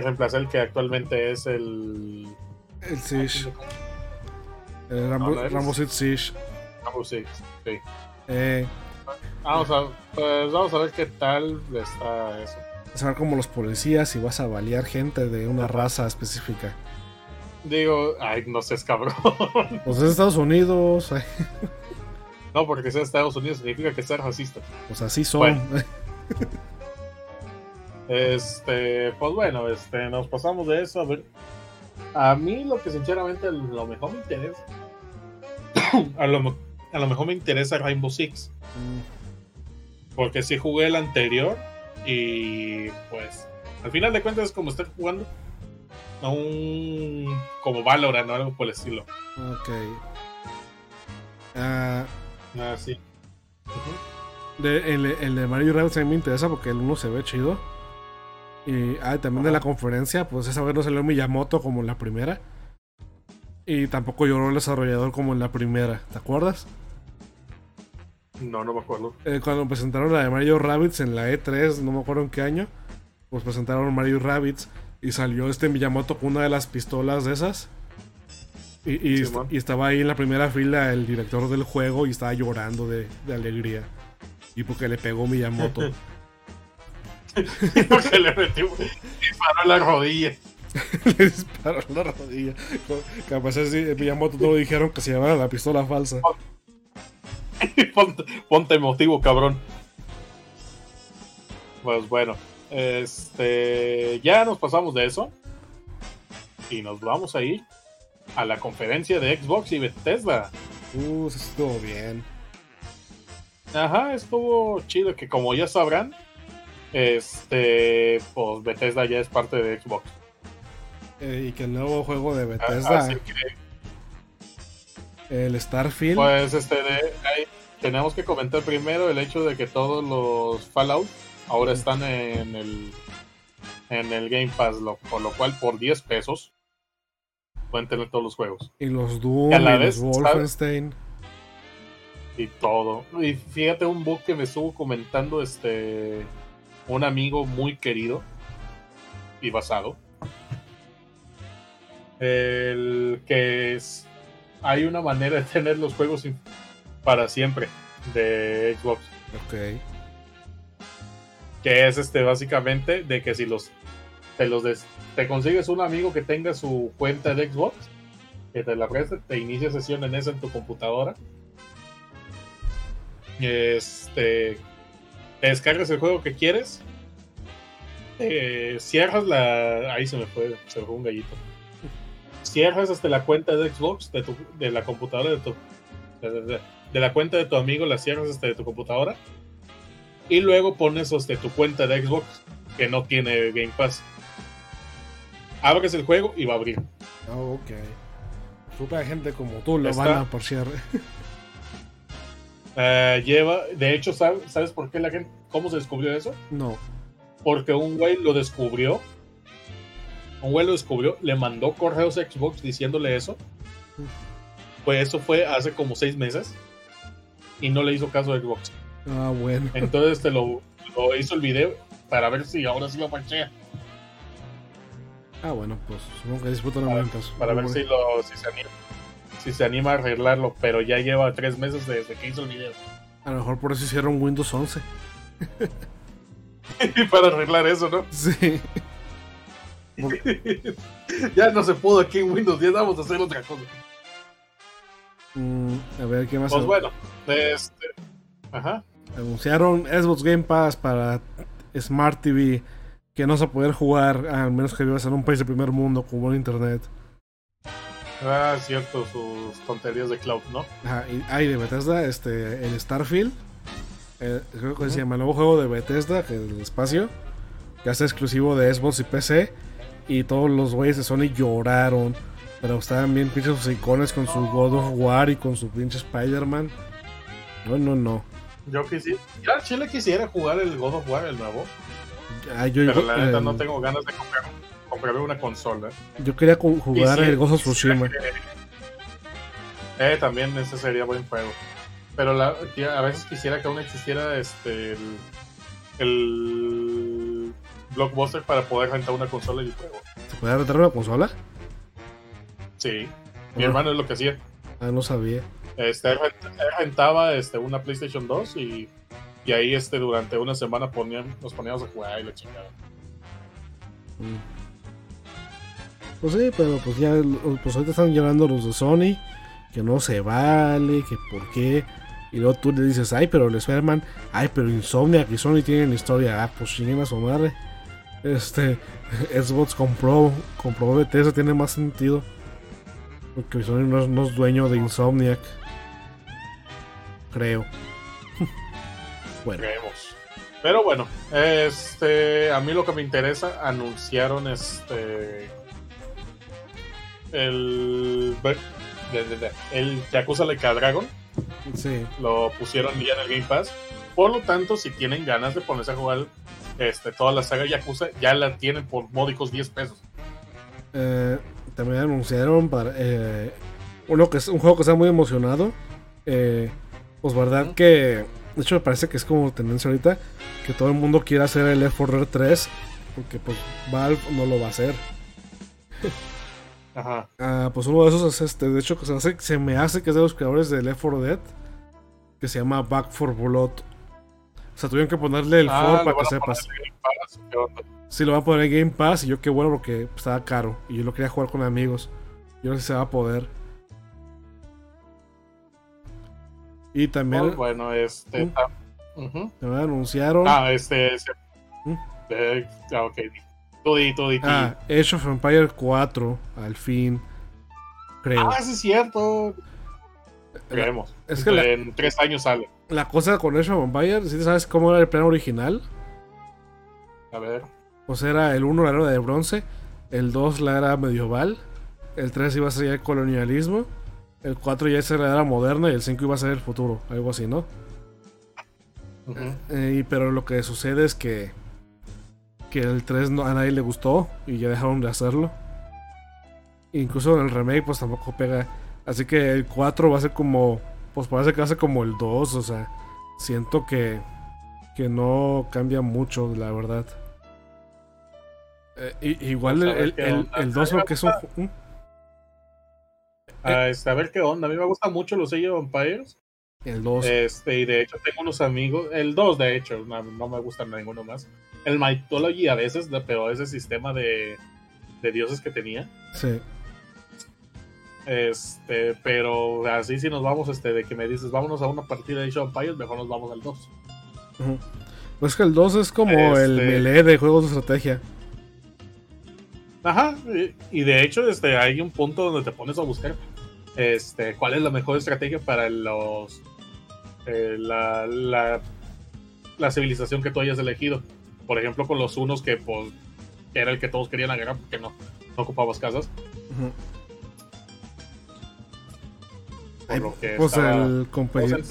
reemplazar el que actualmente es el
El Siege. El Rambo,
No, no.
Rainbow Six Siege.
Rainbow Six. Sí.
Eh,
Vamos a, pues, vamos a ver qué tal está eso.
vas a ver como los policías y vas a balear gente de una raza específica.
Digo, ay, no sé, es cabrón.
Pues es Estados Unidos, ay,
no, porque sea Estados Unidos significa que sea racista.
pues así son.
Bueno. Este, pues bueno, este, nos pasamos de eso. A ver, a mí lo que sinceramente lo mejor me interesa, a lo, a lo mejor me interesa Rainbow Six,
Mm,
porque sí jugué el anterior y pues al final de cuentas es como estar jugando a un como Valorant o algo por el estilo.
ok. Ah,
Así.
de- el, el de Mario también me interesa porque el uno se ve chido. Y ah, también de la conferencia, pues esa vez no salió Miyamoto como en la primera. Y tampoco lloró el desarrollador como en la primera, ¿te acuerdas?
No, no me acuerdo.
Eh, cuando presentaron la de Mario Rabbids en la E3, no me acuerdo en qué año, pues presentaron Mario Rabbids y salió este Miyamoto con una de las pistolas de esas. Y, y, est-
Simón.
y estaba ahí en la primera fila el director del juego y estaba llorando de, de alegría. Y porque le pegó Miyamoto.
porque le metió disparó en la rodilla.
le disparó en la rodilla. Capaz así, Miyamoto todo dijeron que se llamara la pistola falsa.
ponte, ponte emotivo, cabrón. Pues bueno, este ya nos pasamos de eso y nos vamos a ir a la conferencia de Xbox y Bethesda.
Uh, eso estuvo bien.
Ajá, estuvo chido que como ya sabrán, este, pues Bethesda ya es parte de Xbox.
Eh, y que el nuevo juego de Bethesda,
Así que,
el Starfield,
pues este, de- ahí tenemos que comentar primero el hecho de que todos los Fallout ahora están en el en el Game Pass, lo- por lo cual por 10 pesos pueden tener todos los juegos
y los Doom,
y a la
y
vez,
los
¿sabes?
Wolfenstein.
y todo. Y fíjate un bug que me estuvo comentando este un amigo muy querido y basado. El que es, hay una manera de tener los juegos para siempre de Xbox.
Ok.
que es este básicamente de que si los te los des- te consigues un amigo que tenga su cuenta de Xbox que te la preste te inicia sesión en esa en tu computadora este te descargas el juego que quieres eh, cierras la ahí se me fue se me fue un gallito cierras hasta la cuenta de Xbox de, tu, de la computadora de tu de, de- de la cuenta de tu amigo la cierras hasta de tu computadora y luego pones este, tu cuenta de Xbox que no tiene Game Pass. Abres el juego y va a abrir.
Oh, ok. Supe gente como tú lo van a parchear.
Eh, lleva, de hecho, ¿sabes, ¿sabes por qué la gente, cómo se descubrió eso?
No.
Porque un güey lo descubrió. Un güey lo descubrió, le mandó correos a Xbox diciéndole eso. Pues eso fue hace como seis meses. Y no le hizo caso a Xbox.
Ah, bueno.
Entonces te lo, lo hizo el video para ver si ahora sí lo parchea.
Ah, bueno, pues supongo que disputa una
Para, para ver si, lo, si, se anima, si se anima a arreglarlo. Pero ya lleva tres meses desde que hizo el video.
A lo mejor por eso hicieron Windows 11.
Y para arreglar eso, ¿no?
Sí.
ya no se pudo aquí en Windows 10, vamos a hacer otra cosa.
Mm, a ver, ¿qué más?
Pues bueno, este. Ajá.
Anunciaron Xbox Game Pass para Smart TV. Que no vas a poder jugar, al menos que vivas en un país de primer mundo con buen internet.
Ah, cierto, sus tonterías de cloud, ¿no?
Ajá, y hay de Bethesda, este, el Starfield. eh, creo que se llama el nuevo juego de Bethesda, que es el espacio. Que hace exclusivo de Xbox y PC. Y todos los güeyes de Sony lloraron. Pero estaban bien pinches sus icones con su God of War y con su pinche Spider-Man. No, no, no.
Yo quisiera. Yo al Chile quisiera jugar el God of War, el nuevo.
Ah, yo,
Pero la neta
eh,
no tengo ganas de comprar, comprarme una consola.
yo quería jugar
sí,
el of Tsushima.
Eh, también ese sería buen juego. Pero la, a veces quisiera que aún existiera este el, el blockbuster para poder rentar una consola y juego.
¿Se puede rentar una consola?
Sí. Mi
Ah.
hermano es lo que hacía.
Ah, no sabía.
Este, él rentaba este, una PlayStation 2 y, y ahí este, durante una semana ponían, nos poníamos a jugar y la chingada.
Mm. Pues sí, pero pues ya pues ahorita están llorando los de Sony, que no se vale, que por qué. Y luego tú le dices, ay, pero el Spider-Man, ay, pero Insomnia, que Sony tienen historia, ah, pues chinguen a su madre. Este, Xbox compró, compró Bethesda, tiene más sentido. Porque Sony no es, no es dueño de Insomniac. Creo. bueno,
Creemos. Pero bueno, este, a mí lo que me interesa, anunciaron este el el Yakuza Like a Dragon,
sí.
lo pusieron ya en el Game Pass. Por lo tanto, si tienen ganas de ponerse a jugar este, toda la saga Yakuza, ya la tienen por módicos 10 pesos.
Eh, también anunciaron para eh, uno que es un juego que está muy emocionado. Eh, pues verdad que de hecho me parece que es como tendencia ahorita que todo el mundo quiere hacer el Left 4 Dead 3 porque pues Valve no lo va a hacer.
Ajá.
Ah, pues uno de esos es este, de hecho se, hace- se me hace que es de los creadores de Left 4 Dead que se llama Back for Blood. O sea, tuvieron que ponerle el
Ah,
4
lo
para que
van
sepas.
Pass.
Sí, lo va a poner en Game Pass y yo qué bueno porque estaba caro y yo lo quería jugar con amigos. Yo no sé si se va a poder. Y también,
Pues bueno, este.
Mm. anunciaron
Ah, este. ese-
¿Mm?
eh, ah, ok. Tú di.
ah, Age of Empire 4, al fin. Creo.
Ah, sí es cierto. Creemos.
es que la-
en tres años sale.
La cosa con Age of Empire, si sabes cómo era el plan original,
A ver.
pues era el 1 la era de bronce, el 2 la era medieval, el 3 iba a ser ya el colonialismo, el 4 ya era la era moderna y el 5 iba a ser el futuro, algo así, ¿no?
Ujú.
Eh, y- pero lo que sucede es que que el 3 no, a nadie le gustó y ya dejaron de hacerlo. Incluso en el remake pues tampoco pega. Así que el 4 va a ser como pues parece que va a ser como el 2, o sea, siento que que no cambia mucho, la verdad. Eh, igual
Pues a
el, el, el,
onda.
el 2 porque es un ¿Mm?
Ah, este, a ver qué onda. A mí me gustan mucho los Age of Empires.
el 2.
Este, y de hecho tengo unos amigos. El 2, de hecho, no, no me gustan ninguno más. El Mythology a veces, pero ese sistema de, de dioses que tenía.
sí.
Este, pero así si nos vamos, este, de que me dices, vámonos a una partida de Age of Empires, mejor nos vamos al 2.
Ujú. Pues que el 2 es como el
Este-
melee de juegos de estrategia.
Ajá, y, y de hecho, este, hay un punto donde te pones a buscar este, cuál es la mejor estrategia para los eh, la, la, la civilización que tú hayas elegido. Por ejemplo, con los unos que pues era el que todos querían agarrar porque no, no ocupabas casas.
Ujú.
Por lo que
Pues
estaba-
el, competi-
o sea,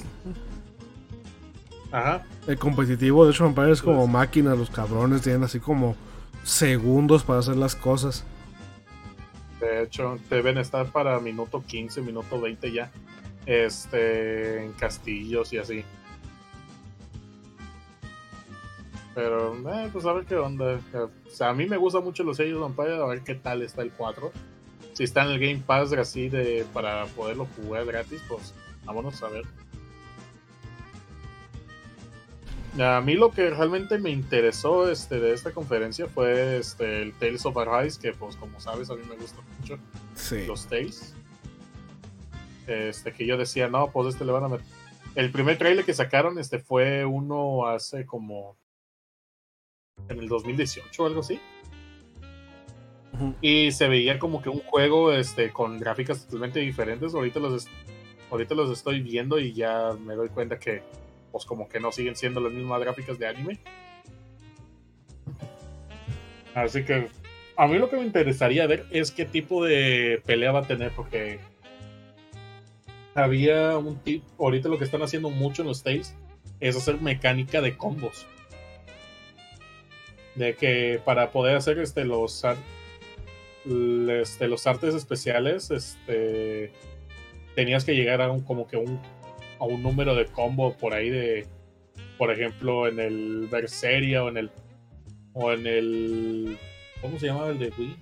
Ajá.
el competitivo de hecho Vampire es como
Pues-
máquina, los cabrones tienen así como segundos para hacer las cosas.
De hecho, deben estar para minuto 15, minuto 20 ya. Este, en castillos y así. Pero, eh, pues a ver qué onda. O sea, a mí me gustan mucho los sellos Vampire, a ver qué tal está el 4. Si está en el Game Pass así de para poderlo jugar gratis, pues vámonos a ver. A mí lo que realmente me interesó este, de esta conferencia fue este, el Tales of Arise, que pues como sabes a mí me gusta mucho
Sí.
los Tales. Este, que yo decía, no, pues este le van a meter. El primer trailer que sacaron este fue uno hace como en el 2018 o algo así. Y se veía como que un juego este, con gráficas totalmente diferentes. Ahorita los, ahorita los estoy viendo y ya me doy cuenta que pues como que no siguen siendo las mismas gráficas de anime. Así que a mí lo que me interesaría ver es qué tipo de pelea va a tener, porque había un tipo, ahorita lo que están haciendo mucho en los Tales es hacer mecánica de combos. De que para poder hacer este los este, los artes especiales, este tenías que llegar a un como que un a un número de combo por ahí de por ejemplo en el Berseria o en el o en el ¿cómo se llamaba el de Wii?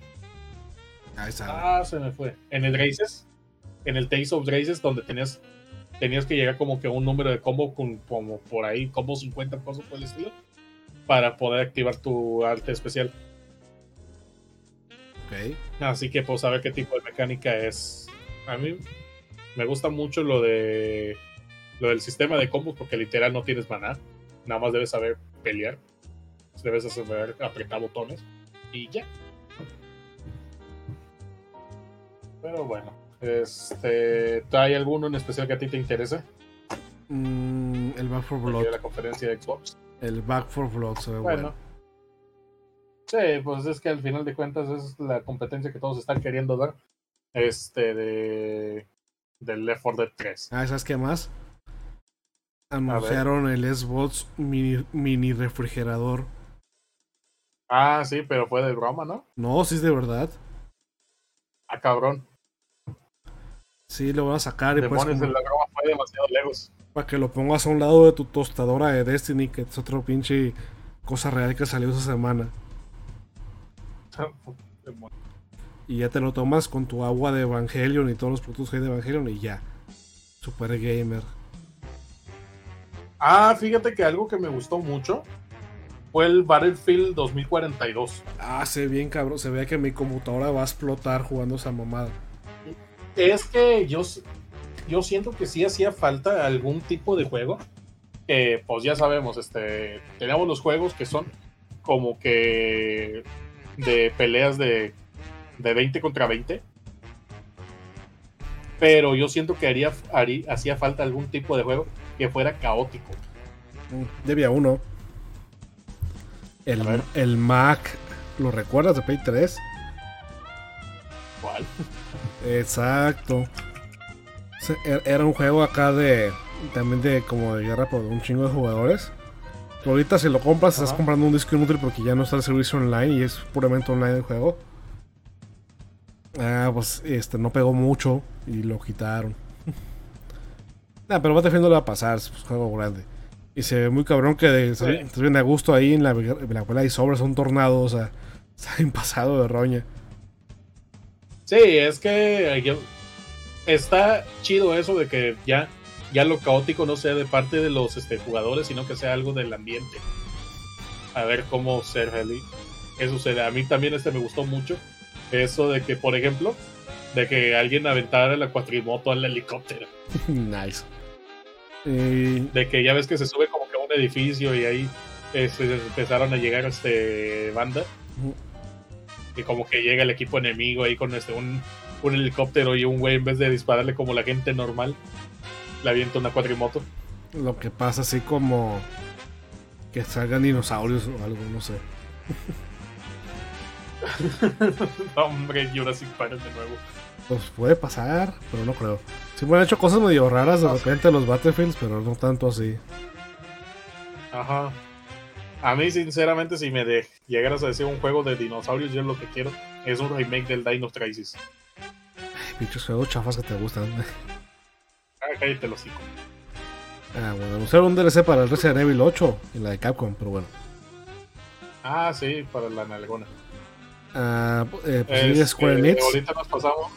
Ahí está.
Ah, se me fue. En el Races, en el Taste of Races, donde tenías, tenías que llegar como que a un número de combo con, como por ahí, combo 50 cosas por el estilo, para poder activar tu arte especial.
Ok.
Así que pues a ver qué tipo de mecánica es. A mí me gusta mucho lo de lo del sistema de combos porque literal no tienes maná, nada más debes saber pelear, debes saber apretar botones y ya. Pero bueno, este, ¿hay alguno en especial que a ti te interese?
Mm, el Back for Blood.
de la conferencia de Xbox.
El Back for Blood se ve
Bueno.
bueno.
Sí, pues es que al final de cuentas es la competencia que todos están queriendo dar. Este de del Left 4 Dead 3.
Ah, ¿sabes qué más? Anunciaron el Xbox mini, mini refrigerador.
Ah, sí, pero fue de broma, ¿no?
No, sí es de verdad.
Ah, cabrón.
Sí, lo van a sacar y pues como-
la broma fue demasiado lejos.
Para que lo pongas a un lado de tu tostadora de Destiny, que es otro pinche cosa real que salió esa semana. Y ya te lo tomas con tu agua de Evangelion y todos los productos que hay de Evangelion y ya. Super gamer.
Ah, fíjate que algo que me gustó mucho fue el Battlefield 2042.
Ah, se ve bien cabrón. Se ve que mi computadora va a explotar jugando esa mamada.
Es que yo, yo siento que sí hacía falta algún tipo de juego. Pues ya sabemos, este, tenemos los juegos que son como que de peleas de, de 20 contra 20. Pero yo siento que haría, haría- hacía falta algún tipo de juego que fuera caótico.
Mm, Debía uno. El, el Mac. ¿Lo recuerdas de Play 3?
¿Cuál?
Exacto. Er- Era un juego acá de. También de como de guerra por un chingo de jugadores. Que ahorita si lo compras estás comprando un disco inútil porque ya no está el servicio online y es puramente online el juego. Ah, pues este no pegó mucho y lo quitaron. nah, pero Battlefield no le va a pasar, es un juego grande. Y se ve muy cabrón que de,
Sí.
estás bien a gusto ahí en la, en la cual hay sobres, un tornado, o sea, está bien pasado de roña.
Sí, es que yo- está chido eso de que ya, ya lo caótico no sea de parte de los este, jugadores, sino que sea algo del ambiente. A ver cómo se qué sucede. A mí también este me gustó mucho. Eso de que, por ejemplo, de que alguien aventara la cuatrimoto al helicóptero.
nice. Y
De que ya ves que se sube como que a un edificio y ahí este, empezaron a llegar este banda. Y como que llega el equipo enemigo ahí con este un, un helicóptero y un güey en vez de dispararle como la gente normal, le avienta una cuatrimoto.
lo que pasa así como que salgan dinosaurios o algo, no sé.
Hombre, Jurassic Park de nuevo.
Pues puede pasar, pero no creo. Sí me han hecho cosas medio raras de repente los Battlefields, pero no tanto así.
Ajá. A mí, sinceramente, si me de llegaras a decir un juego de dinosaurios, yo lo que quiero es un remake del Dino Crisis.
Pinchos juegos chafas que te gustan.
Ah, cállate los hijos.
Ah, bueno, anunciaron un DLC para el Resident Evil 8 y la de Capcom, pero bueno.
Ah, sí, para la nalgona.
Ah, eh, pues sí,
Este,
Square Enix.
Ahorita nos pasamos.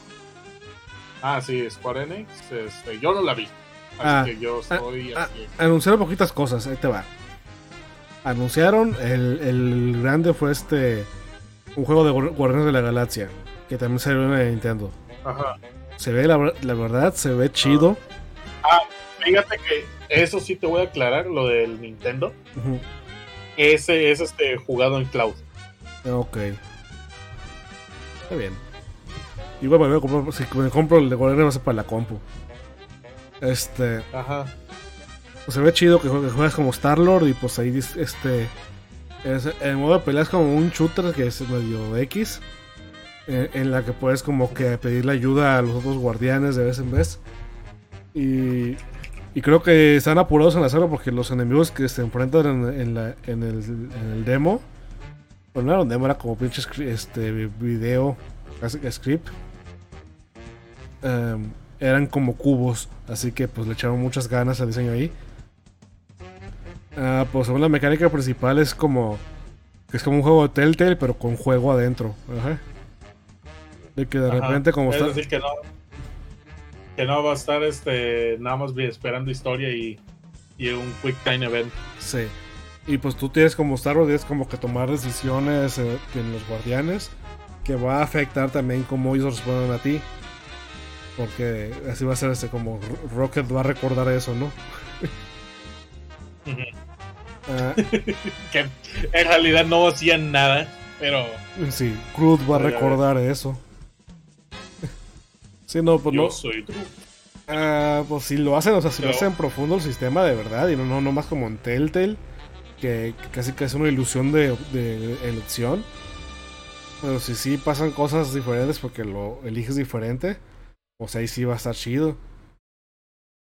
Ah, sí, Square Enix. Este, yo no la vi. Así
Ah,
que yo estoy
ah,
así.
Anunciaron poquitas cosas, ahí te va. Anunciaron, el, el grande fue este. Un juego de Guar- Guardianes de la Galaxia, que también salió en la Nintendo.
Ajá.
Se ve, la, ver- la verdad, se ve chido.
Fíjate que eso sí te voy a aclarar, lo del Nintendo. Ese es este jugado en cloud.
Ok. Está bien. Igual me voy a comprar, si me compro el de Guardianes va a ser para la compu. Este.
Ajá.
Pues se ve chido que, jue- que juegas como Star-Lord y pues ahí este... es- el modo de pelea es como un shooter que es medio X. En, en la que puedes como que pedirle ayuda a los otros guardianes de vez en vez. Y, y creo que están apurados en hacerlo porque los enemigos que se enfrentan en, en la- en el, en el demo... Bueno, no era un demo, era como pinche este, video, casi script. Em, eran como cubos, así que pues le echaron muchas ganas al diseño ahí. Ah, pues según la mecánica principal es como es como un juego de Telltale pero con juego adentro. Ajá. De que de
Ajá.
repente como
es
está
decir, que no. Que no va a estar este nada más esperando historia y, y un quick time event.
sí. Y pues tú tienes como Star Wars tienes como que tomar decisiones eh, en los guardianes que va a afectar también cómo ellos responden a ti. Porque así va a ser este como Ro- Rocket va a recordar eso, ¿no? Ah,
que en realidad no hacían nada, pero
sí, Groot va a recordar eso. Sí, no, pues
yo
no.
soy Drew.
Ah, pues si lo hacen, o sea, si lo hacen profundo el sistema de verdad y no, no, no más como en Telltale, que, que casi que es una ilusión de, de elección. Pero si sí pasan cosas diferentes porque lo eliges diferente, pues ahí sí va a estar chido.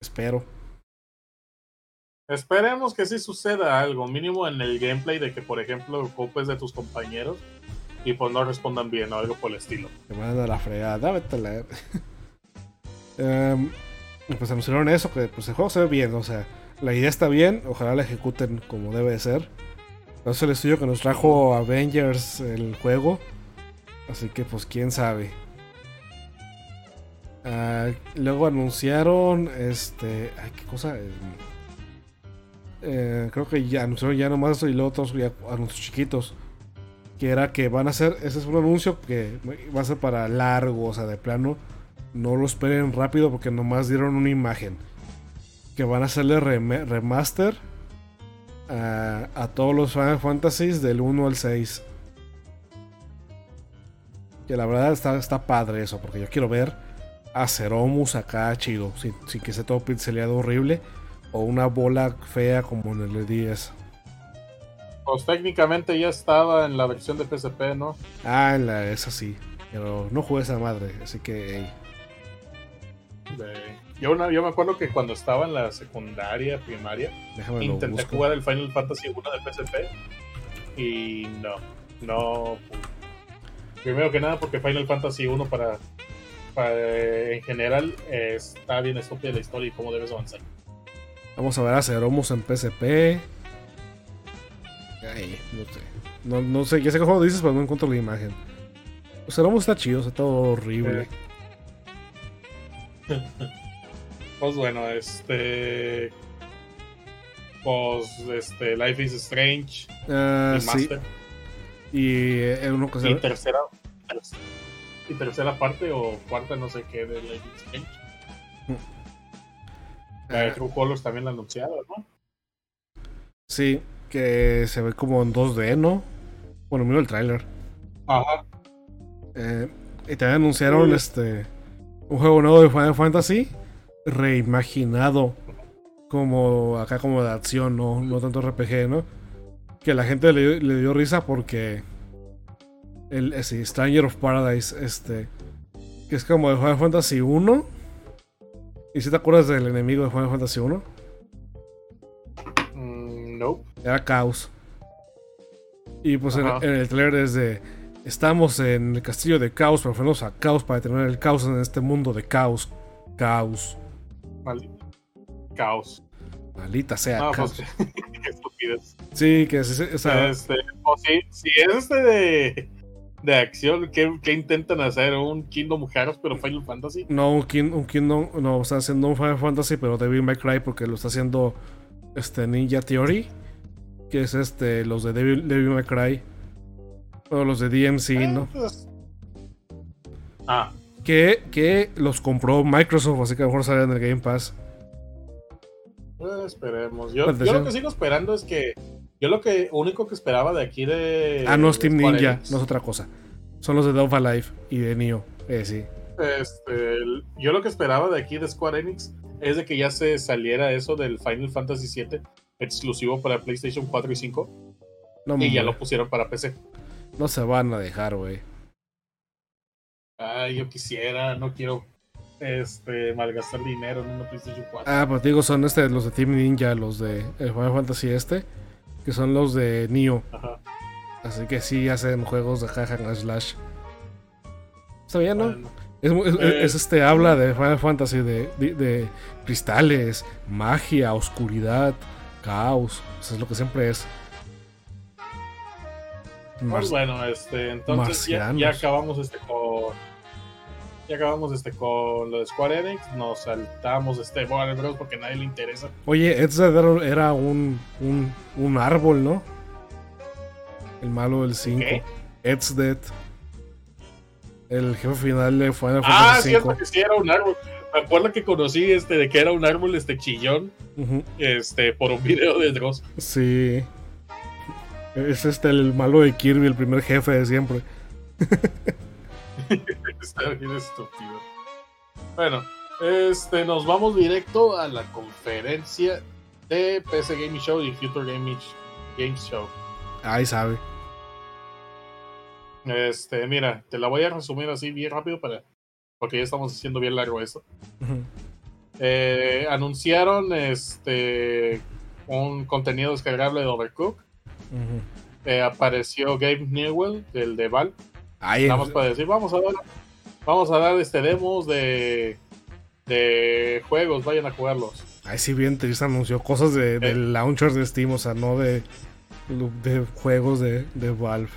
Espero.
Esperemos que sí suceda algo, mínimo en el gameplay de que, por ejemplo, ocupes de tus compañeros y pues no respondan bien o algo por el estilo.
Te mandan a la fregada, vete a y pues anunciaron eso, que pues el juego se ve bien, o sea, la idea está bien, ojalá la ejecuten como debe de ser. Es el estudio que nos trajo Avengers el juego, así que pues quién sabe. Ah, luego anunciaron, este, ay, qué cosa, Em, eh, creo que ya anunciaron ya nomás y luego otros ya anuncios chiquitos que era que van a hacer, ese es un anuncio que va a ser para largo, o sea, de plano, no lo esperen rápido porque nomás dieron una imagen. Que van a hacerle remaster a, todos los Final Fantasies del 1 al 6. Que la verdad está, está padre eso, porque yo quiero ver a Ceromus acá chido, sin, sin que sea todo pixeleado horrible, o una bola fea como en el 10.
Pues técnicamente ya estaba en la versión de PSP, ¿no?
Ah, en la, esa sí. Pero no jugué esa madre, así que.
De- Yo, una- yo me acuerdo que cuando estaba en la secundaria, primaria, intenté
busco.
jugar el Final Fantasy 1 de PSP y no, no. Primero que nada porque Final Fantasy 1 para, para- en general eh, está bien estúpida la historia y cómo debes avanzar.
Vamos a ver a Ceromus en PSP. No sé. No, no sé, ya sé qué juego dices, pero no encuentro la imagen. Pues Ceromus está chido, está todo horrible.
Eh. Pues bueno, este. Pues este, Life is Strange,
Ah, sí. Y eh, uno que se
y tercera. Y tercera parte o cuarta, no sé qué, de Life is Strange. La de
ah,
True Colors también la anunciaron, ¿no?
sí, que se ve como en 2D, ¿no? Bueno, miro el tráiler.
Ajá.
Eh, y también anunciaron este un juego nuevo de Final Fantasy reimaginado como acá como de acción, no, no tanto RPG, ¿no? Que la gente le, le dio risa porque el ese Stranger of Paradise este Que es como de Final Fantasy 1. ¿Y si te acuerdas del enemigo de Final Fantasy 1?
Mm, no.
Era Caos. Y pues en, el trailer es de. Estamos en el castillo de Caos, pero fuimos a Caos para detener el caos en este mundo de Caos. Caos.
Maldito. Caos.
Maldita sea.
No,
Caos.
pues, qué estupidez.
Sí, que es, o sea,
Este, o si, si es este de, de acción, ¿qué, qué intentan hacer? ¿Un Kingdom Hearts pero Final Fantasy?
no un, kin- un Kingdom, no, está haciendo un Final Fantasy, pero Devil May Cry porque lo está haciendo este Ninja Theory, que es este los de Devil, Devil May Cry, o los de DMC,
Eh,
¿no?
pues- Ah,
Que, que los compró Microsoft, así que a lo mejor salen en el Game Pass.
pues, esperemos. Yo, yo lo que sigo esperando es que. Yo lo que único que esperaba de aquí de.
ah, no, es Team
Square
Ninja,
Enix,
no es otra cosa. Son los de Dove Alive y de Neo, eh, sí.
Este, el- yo lo que esperaba de aquí de Square Enix es de que ya se saliera eso del Final Fantasy VII exclusivo para PlayStation 4 y 5
No,
y ya lo pusieron para PC.
no se van a dejar, güey.
Ay, yo quisiera, no quiero este malgastar dinero en una PlayStation 4.
Ah, pues digo, son este, los de Team Ninja, los de el Final Fantasy este, que son los de Neo.
Ajá.
Así que sí hacen juegos de hack and slash. Está bien, ¿no?
Bueno,
Es,
Eh.
es este, habla de Final Fantasy, de, de- de cristales, magia, oscuridad, caos. Eso es lo que siempre es.
pues bueno, este, entonces ya, acabamos este con ya acabamos este con lo de Square Enix, nos saltamos este Warner Bros porque a nadie le interesa.
Oye, Edsel era, un, un, un árbol, ¿no? El malo del 5.
¿Qué?
Edsdead. El jefe final de Final
Ah,
Fantasy
cierto
5.
que sí era un árbol. Me acuerdo que conocí este de que era un árbol este chillón, este por un video de Dross.
Sí. Es este el malo de Kirby, el primer jefe de siempre.
Está bien estúpido. Bueno, este, nos vamos directo a la conferencia de PC Gaming Show y Future Gaming Games Show.
Ahí sabe.
Este, mira, te la voy a resumir así bien rápido para, porque ya estamos haciendo bien largo esto. Eh, anunciaron este un contenido descargable de Overcooked.
Ujú.
Eh, apareció Gabe Newell, del de Valve.
Ay,
Nada más para decir, vamos a dar, vamos a dar este demos de, de juegos, vayan a jugarlos.
ay, sí, bien triste anunció cosas de,
Eh.
launchers de Steam, o sea, no de, de juegos de, de Valve.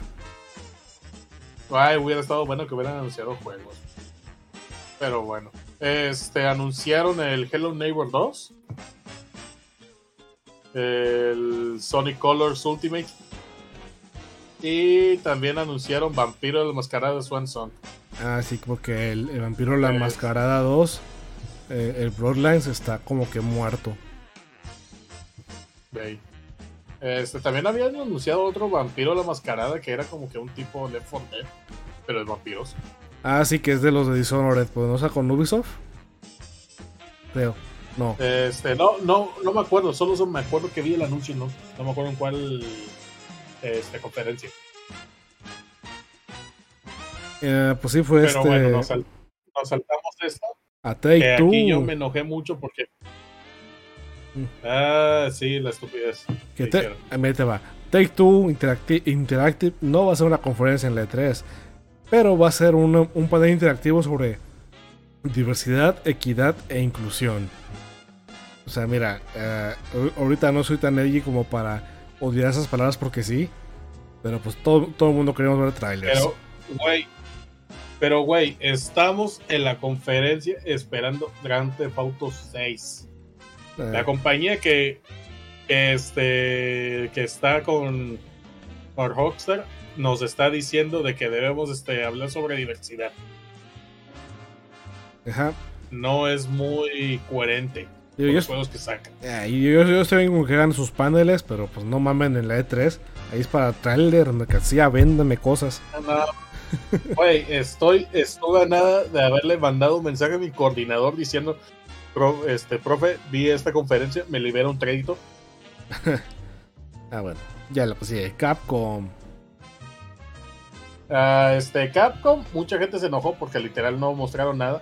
Ay, hubiera estado bueno que hubieran anunciado juegos. Pero bueno. Este, anunciaron el Hello Neighbor 2. El Sonic Colors Ultimate. Y también anunciaron Vampiro la Mascarada de Swan Song.
Ah, sí, porque el, el vampiro La. Mascarada 2, eh, el Bloodlines está como que muerto.
De ahí. Este, también habían anunciado otro Vampiro la Mascarada que era como que un tipo Left 4 Dead, pero de vampiros.
Ah, sí, que es de los de Dishonored, pues no está con Ubisoft. Creo, no.
Este, no, no, no me acuerdo, solo so- me acuerdo que vi el anuncio, no, no me acuerdo en cuál este, conferencia.
Eh, pues sí, fue
Pero
este.
bueno, nos, sal- nos saltamos esto.
a Take
Que
Two.
aquí yo me enojé mucho porque. Ah, sí, la estupidez.
Que te,
hicieron.
a ver, te va. Take Two Interacti- Interactive no va a ser una conferencia en la E3, pero va a ser una- un panel interactivo sobre diversidad, equidad e inclusión. O sea, mira, eh, ahor- ahorita no soy tan edgy como para odiar esas palabras porque sí, pero pues todo, todo el mundo queremos ver trailers.
Pero, güey. Pero, güey, estamos en la conferencia esperando Grand Theft Auto 6.
Eh,
La compañía que, este, que está con, con Rockstar nos está diciendo de que debemos este, hablar sobre diversidad.
ajá.
No es muy coherente
Yo,
los juegos que sacan.
eh, yo, yo estoy bien con que hagan sus paneles, pero pues no mamen en la E3. Ahí es para trailer, mercancía, véndame cosas.
No, Güey, estoy, estuve a nada de haberle mandado un mensaje a mi coordinador diciendo, "Pro- este, profe, vi esta conferencia, me libera un crédito.
Ah, bueno. Ya la pues sí, Capcom.
Ah, este, Capcom, mucha gente se enojó porque literal no mostraron nada.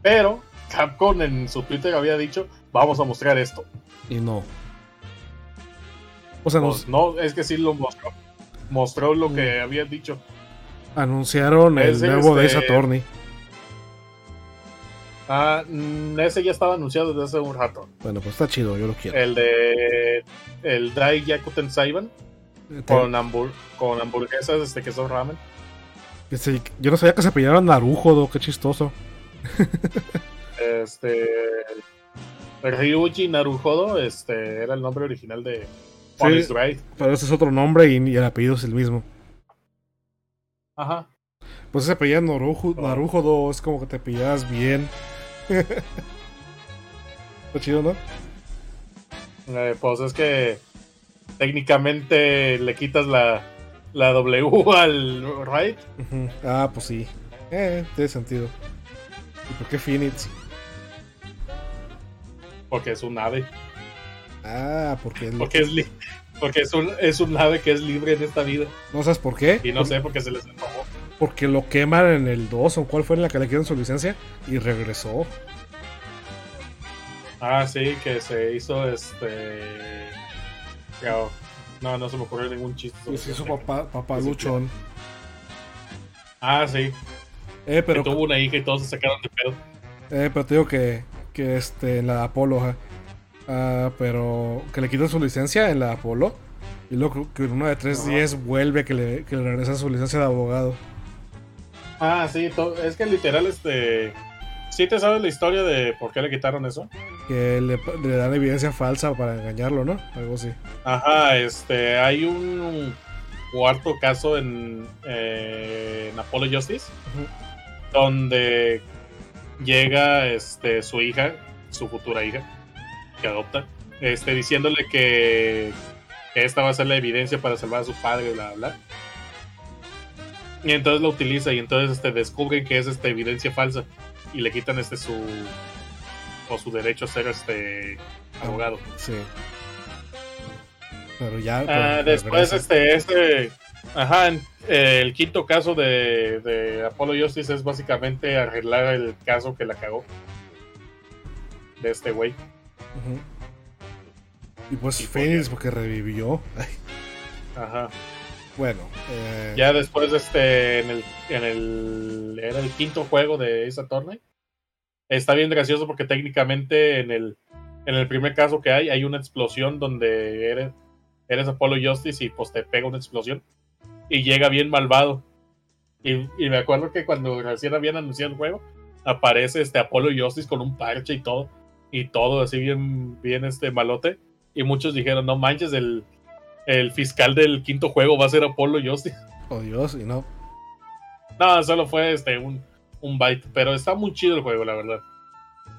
Pero Capcom en su Twitter había dicho, vamos a mostrar esto.
Y no. O sea,
Pues no, es que sí lo mostró. Mostró lo
Mm.
que había dicho.
anunciaron el
es
nuevo
este-
Days Attorney.
Ah, mm, ese ya estaba anunciado desde hace un rato.
Bueno, pues está chido, yo lo quiero.
El de el Dai Yakuten Saiban
Eh,
con, hambur- con hamburguesas este que son ramen.
yo no sabía que se pillaron Narujodo, qué chistoso.
Este Ryuji Naruhodo, este era el nombre original de Honest Drive.
Pero ese es otro nombre y, y el apellido es el mismo.
Ajá.
Pues ese apellido Narujo,
Oh.
Narujodo es como que te pillas bien. está chido, ¿no?
Eh, pues es que técnicamente le quitas la, la W al right.
Ah, pues sí. Eh, tiene sentido. ¿Y por qué Phoenix?
Porque es un ave.
Ah, porque el-
Porque es li- porque es un, es un ave que es libre en esta vida.
no sabes por qué.
Y no sé por qué se les enojó.
Porque lo queman en el 2 o cuál fue en la que le quitaron su licencia y regresó.
Ah, sí, que se hizo este. No, no se me ocurrió ningún chiste.
Y se hizo papá, papá
Sí,
luchón.
Ah, sí.
Eh, pero,
que tuvo una hija y todos se sacaron de pedo.
eh, pero te digo que, que este, en la Apolo. Ah, pero que le quitan su licencia en la Apolo. Y luego que en una de 310 vuelve que le, que le regresan su licencia de abogado.
Ah, sí, es que literal, este. ¿Sí te sabes la historia de por qué le quitaron eso?
Que le, le dan evidencia falsa para engañarlo, ¿no? Algo así.
Ajá, este. Hay un cuarto caso en, eh, en Apollo Justice donde llega este su hija, su futura hija, que adopta, este, diciéndole que, que esta va a ser la evidencia para salvar a su padre, bla, bla. Y entonces lo utiliza y entonces este, descubren que es este, evidencia falsa y le quitan este su o su derecho a ser este abogado.
Sí. Pero ya.
Ah, después, este, este, ajá, eh, el quinto caso de, de Apollo Justice es básicamente arreglar el caso que la cagó de este güey.
Ujú. Y pues
Y pues
Phoenix porque revivió.
Ajá.
Bueno. eh,
Ya después, este, en el, en el, era el quinto juego de esa Attorney. Está bien gracioso porque técnicamente en el, en el primer caso que hay, hay una explosión donde eres, eres Apollo Justice y pues te pega una explosión. Y llega bien malvado. Y, y me acuerdo que cuando recién habían anunciado el juego, aparece este Apollo Justice con un parche y todo. Y todo así bien, bien este malote. Y muchos dijeron, no manches, el, el fiscal del quinto juego va a ser Apollo Justice.
Oh Dios, y no.
No, solo fue este un, un byte, pero está muy chido el juego, la verdad.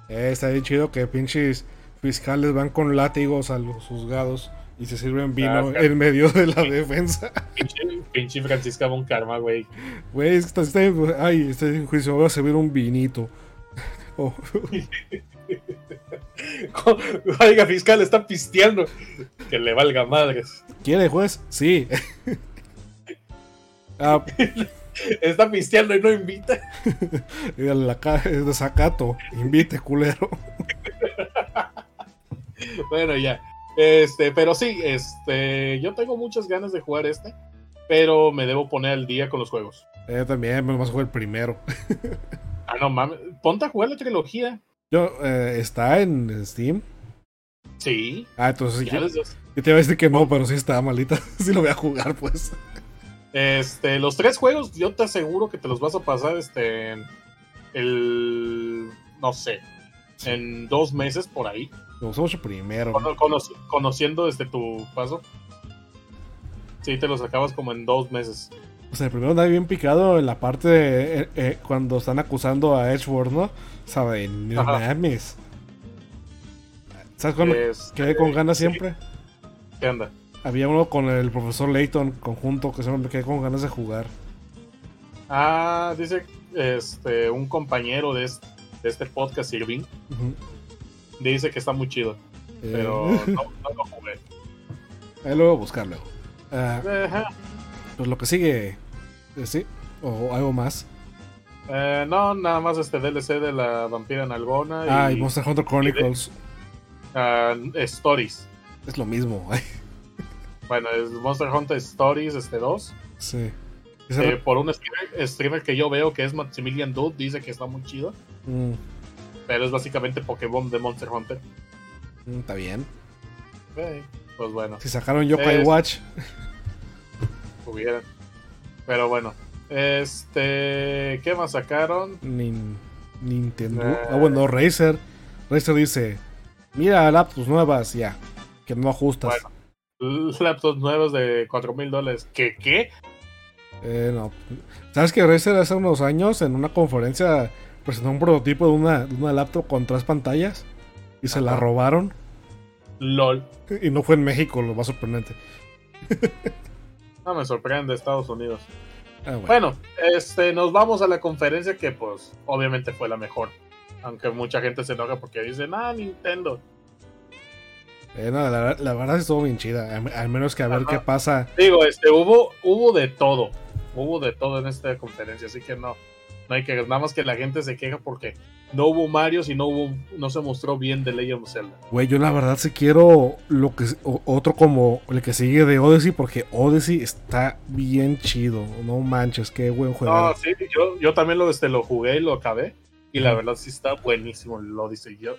Eh, está bien chido que pinches fiscales van con látigos a los juzgados y se sirven vino
Ah,
en medio de la defensa.
Pinche, pinche Francisca Von Karma, güey.
Güey, está, está- ay, este juicio me voy a servir un vinito. Oh,
Oiga, fiscal, está pisteando. Que le valga madres.
¿Quiere, juez? Sí. ah,
Está pisteando y no invita.
la ca- es de sacato. Invite, culero.
Bueno, ya. Este, pero sí, este, yo tengo muchas ganas de jugar este, pero me debo poner al día con los juegos.
Eh, también me vas a jugar el primero.
Ah, no mames, ponte a jugar la trilogía.
Yo, eh, ¿Está en Steam?
Sí,
Ah, entonces
ya
yo,
desde-
yo te iba a decir que no, pero sí está malita. sí lo voy a jugar, pues.
Este, los tres juegos, yo te aseguro que te los vas a pasar, este, el, no sé, en dos meses por ahí,
mucho el primero.
Cono- conoci- conociendo este tu paso. Sí, te los acabas como en dos meses.
O sea, el primero anda bien picado en la parte de, eh, eh, cuando están acusando a Edgeworth, ¿no? No
Ajá.
mames. ¿Sabes cuándo me
Este,
quedé con ganas siempre?
¿Qué onda?
Había uno con el profesor Layton conjunto que siempre me quedé con ganas de jugar.
Ah, dice este un compañero de este, de este podcast, Irving, dice que está muy chido,
Eh,
pero no, no lo jugué.
ahí lo voy a buscar luego. Ah, pues lo que sigue. eh, sí. ¿O algo más?
Eh, no, nada más este DLC de la vampira nalgona
Ah, y
y,
Monster Hunter Chronicles.
ah, Stories.
Es lo mismo. ay,
Bueno, es Monster Hunter Stories este 2.
sí.
Eh, por un streamer, streamer que yo veo que es Maximilian Dude, dice que está muy chido.
Mm,
Pero es básicamente Pokémon de Monster Hunter.
mm, está bien.
Eh, pues bueno,
Si sacaron Yokai Watch.
hubieran. Pero bueno. Este. ¿Qué más sacaron?
Nin- Nintendo.
Eh.
Ah, bueno, Razer. Razer dice: Mira, laptops nuevas, ya. Que no ajustas.
Bueno. Laptops nuevos de 4 mil dólares. ¿Qué? ¿Qué?
Eh, no. ¿Sabes que Razer hace unos años en una conferencia presentó un prototipo de una, de una laptop con tres pantallas? Y se la robaron.
LOL.
Y no fue en México, lo más sorprendente.
No me sorprende Estados Unidos.
Ah, bueno.
Bueno, este, nos vamos a la conferencia que, pues, obviamente fue la mejor. Aunque mucha gente se enoja porque dicen, ah, Nintendo.
Eh, no, la, la verdad estuvo bien chida. Al, al menos que a ver qué pasa.
Digo, este, hubo, hubo de todo. Hubo de todo en esta conferencia, así que no. No hay que, nada más que la gente se queja porque no hubo Mario y no hubo, no se mostró bien The Legend of Zelda.
Güey, yo la verdad sí quiero lo que otro como el que sigue de Odyssey porque Odyssey está bien chido. No manches, qué buen juego.
No, sí, yo, yo también lo, este, lo jugué y lo acabé. Y la verdad sí está buenísimo lo dice yo.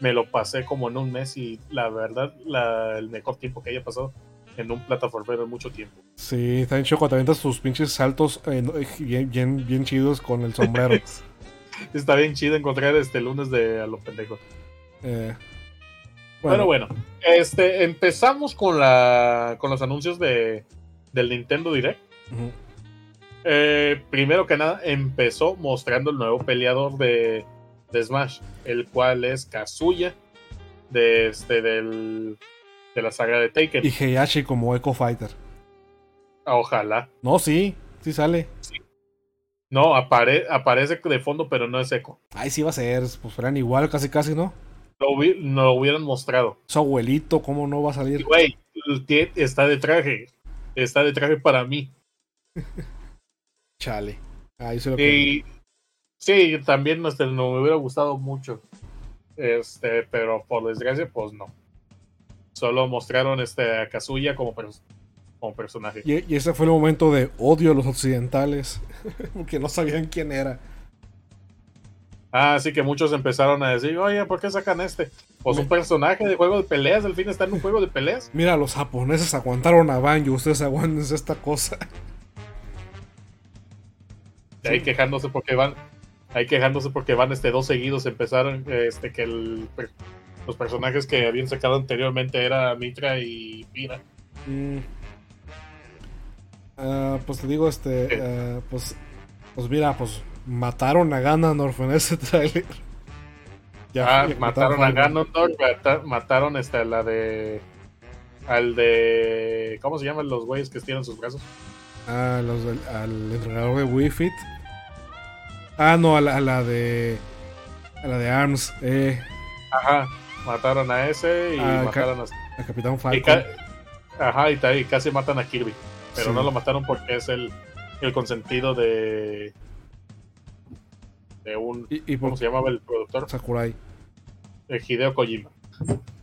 Me lo pasé como en un mes y la verdad la- el mejor tiempo que haya pasado en un plataformero en mucho tiempo.
Sí, está chido cuando te tus pinches saltos eh, bien, bien, bien chidos con el sombrero.
Está bien chido encontrar este lunes de a los pendejos.
Eh,
Bueno, bueno, este, empezamos con la con los anuncios de, del Nintendo Direct. Eh, primero que nada, empezó mostrando el nuevo peleador de, de Smash, el cual es Kazuya de este del de la saga de Taken.
Y Heihachi como Echo Fighter.
Ojalá.
No, sí, sí sale.
No, apare- aparece de fondo, pero no es eco.
Ay, sí va a ser, pues fueran igual, casi casi, ¿no?
Lo, hubi- no lo hubieran mostrado.
Su abuelito, ¿cómo no va a salir?
Güey, está de traje. Está de traje para mí.
Chale. Ahí se lo.
Y sí, también este, no me hubiera gustado mucho. Este, pero por desgracia, pues no. Solo mostraron este, a Kazuya como, como personaje.
Y, y ese fue el momento de odio a los occidentales. Porque no sabían quién era.
Ah, así que muchos empezaron a decir, oye, ¿por qué sacan este? Pues un personaje de juego de peleas, al fin está en un juego de peleas.
Mira, los japoneses aguantaron a Banjo, ustedes aguanten esta cosa.
Y ahí quejándose porque van, ahí quejándose porque van este dos seguidos, empezaron este que el, los personajes que habían sacado anteriormente era Mitra y Pira.
Mm. Ah, pues te digo, este, ah, pues, pues mira, pues mataron a Ganondorf en ese trailer.
Ah,
ya
mataron a
Ganondorf.
Ganondorf, mata- mataron este, a la de. Al de. ¿Cómo se llaman los güeyes que estiran sus brazos?
Ah, los del- al entrenador de Wii Fit. Ah, no, a la, a la de. A la de ARMS, eh,
Ajá, mataron a ese y
Ah,
mataron a.
a Capitán
y
Falcon.
ca- ajá, y casi matan a Kirby. Pero
Sí.
no lo mataron porque es el, el consentido de. De un.
Y, y
¿Cómo se llamaba el productor?
Sakurai.
De Hideo Kojima.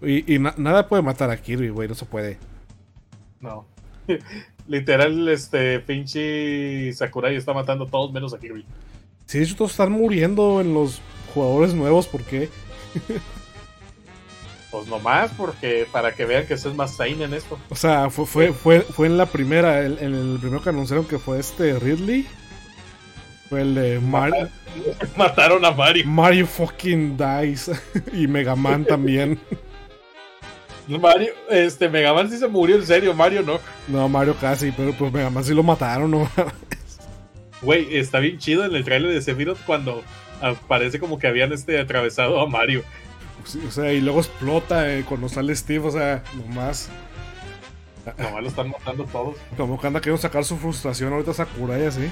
Y, y na- nada puede matar a Kirby, güey, no se puede.
No. Literal, este pinche Sakurai está matando a todos menos a Kirby.
Sí, hecho, todos están muriendo en los jugadores nuevos, ¿por qué?
Pues nomás, porque para que vean que es más Zayn en esto.
O sea, fue, fue, fue, fue en la primera, en el primero que anunciaron que fue este Ridley. Fue el de Mario,
Mataron a Mario.
Mario fucking Dice. y Mega Man también.
Mario, este, Mega Man sí se murió en serio, Mario no.
No, Mario casi, pero pues Mega Man sí lo mataron, ¿no?
Güey, está bien chido en el trailer de Sephiroth cuando aparece como que habían este atravesado a Mario.
O sea, y luego explota eh, cuando sale Steve, o sea, nomás.
Nomás lo están matando todos.
Como que anda queriendo sacar su frustración ahorita Sakurai así.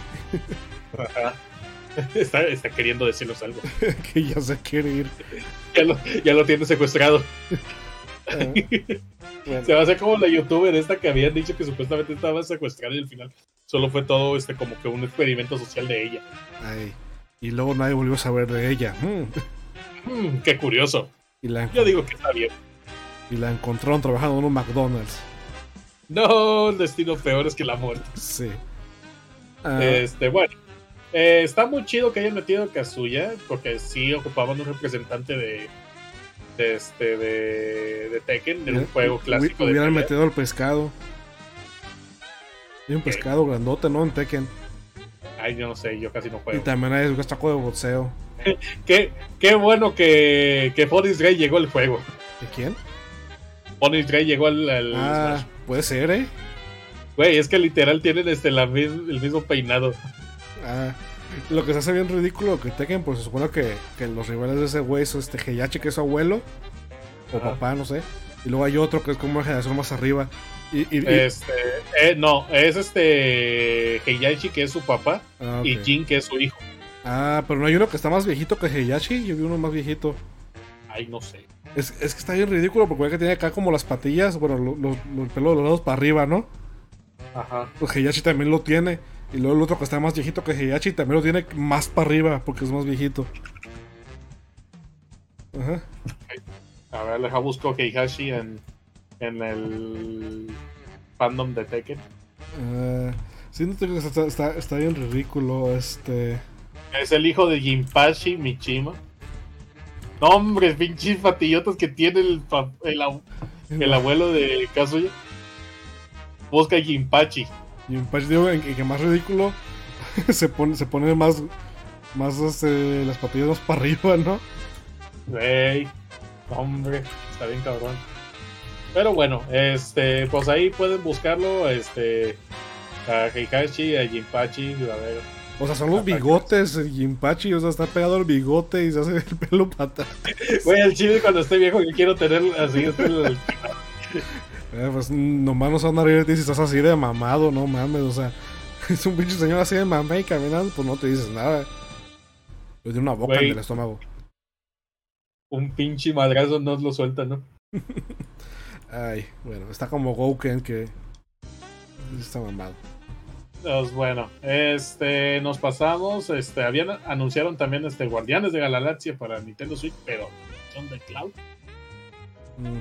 Ajá. Está, está queriendo decirnos algo.
que ya se quiere ir.
Ya lo, ya lo tiene secuestrado.
Eh, bueno.
Se va a hacer como la youtuber esta que habían dicho que supuestamente estaba secuestrada y al final Solo fue todo este como que un experimento social de ella.
Ay. Y luego nadie volvió a saber de ella. Mm.
Hmm, qué curioso.
Y, la,
Yo digo que está bien.
y la encontraron trabajando en un McDonald's.
No, el destino peor es que la muerte.
Sí. Ah,
Este, bueno. eh, está muy chido que hayan metido a Kazuya, porque sí ocupaban un representante de. de este. de. de Tekken, en un juego clásico de.
Hubieran metido el pescado. Hay un pescado grandote, ¿no? En Tekken.
Ay, yo no sé, yo casi no
Y
juego.
también hay un taco de boxeo.
Qué, qué bueno que, que Ray llegó al juego.
¿De quién?
Ray llegó al, al
Ah,
Smash.
puede ser, ¿eh?
Güey, es que literal tienen este, la el mismo peinado.
Ah, lo que se hace bien ridículo que Tekken, pues se supone que, que los rivales de ese güey son este Heihachi, que es su abuelo, o papá, no sé. Y luego hay otro que es como una generación más arriba. Y, y- y-
Este, eh, no, es este Heihachi que es su papá
ah,
y. Jin que es su hijo.
Ah, pero no hay uno que está más viejito que Heihachi. Yo vi uno más viejito.
Ay, no sé.
Es, es que está bien ridículo porque ve que tiene acá como las patillas, bueno, lo- lo- lo- el pelo de los lados para arriba, ¿no?
Ajá.
Pues Heihachi también lo tiene. Y luego el otro que está más viejito que Heihachi también lo tiene más para arriba porque es más viejito. Ajá.
A ver, deja busco Heihachi en, en el fandom de Tekken.
Ah, sí, no te digo que está, está, está bien ridículo. Este.
Es el hijo de Jinpachi Michima. No, hombre, pinches patillotas que tiene el, el, el abuelo de Kazuya. Busca Jinpachi.
Y en Patch digo en, en que más ridículo se pone, se pone más. Más este, las patillas más para arriba, ¿no?
Güey, hombre, está bien cabrón. Pero bueno, este, pues ahí pueden buscarlo, este, a Heihachi, a Jinpachi, a ver.
O sea, son los bigotes, el Jinpachi, o sea, está pegado el bigote y se hace el pelo para atrás.
Güey, el chile cuando esté viejo que quiero tener así, este, el-
Eh, pues nomás no se van a reír si estás así de mamado, no mames, o sea, es un pinche señor así de mamá y caminando, pues no te dices nada. Le tiene una boca en el estómago.
un pinche madrazo no lo suelta, ¿no?
Ay, bueno, está como Gouken que está mamado.
Pues bueno, este, nos pasamos, este, habían, anunciaron también, este, Guardianes de la Galaxia para Nintendo Switch, pero son de cloud.
Mm.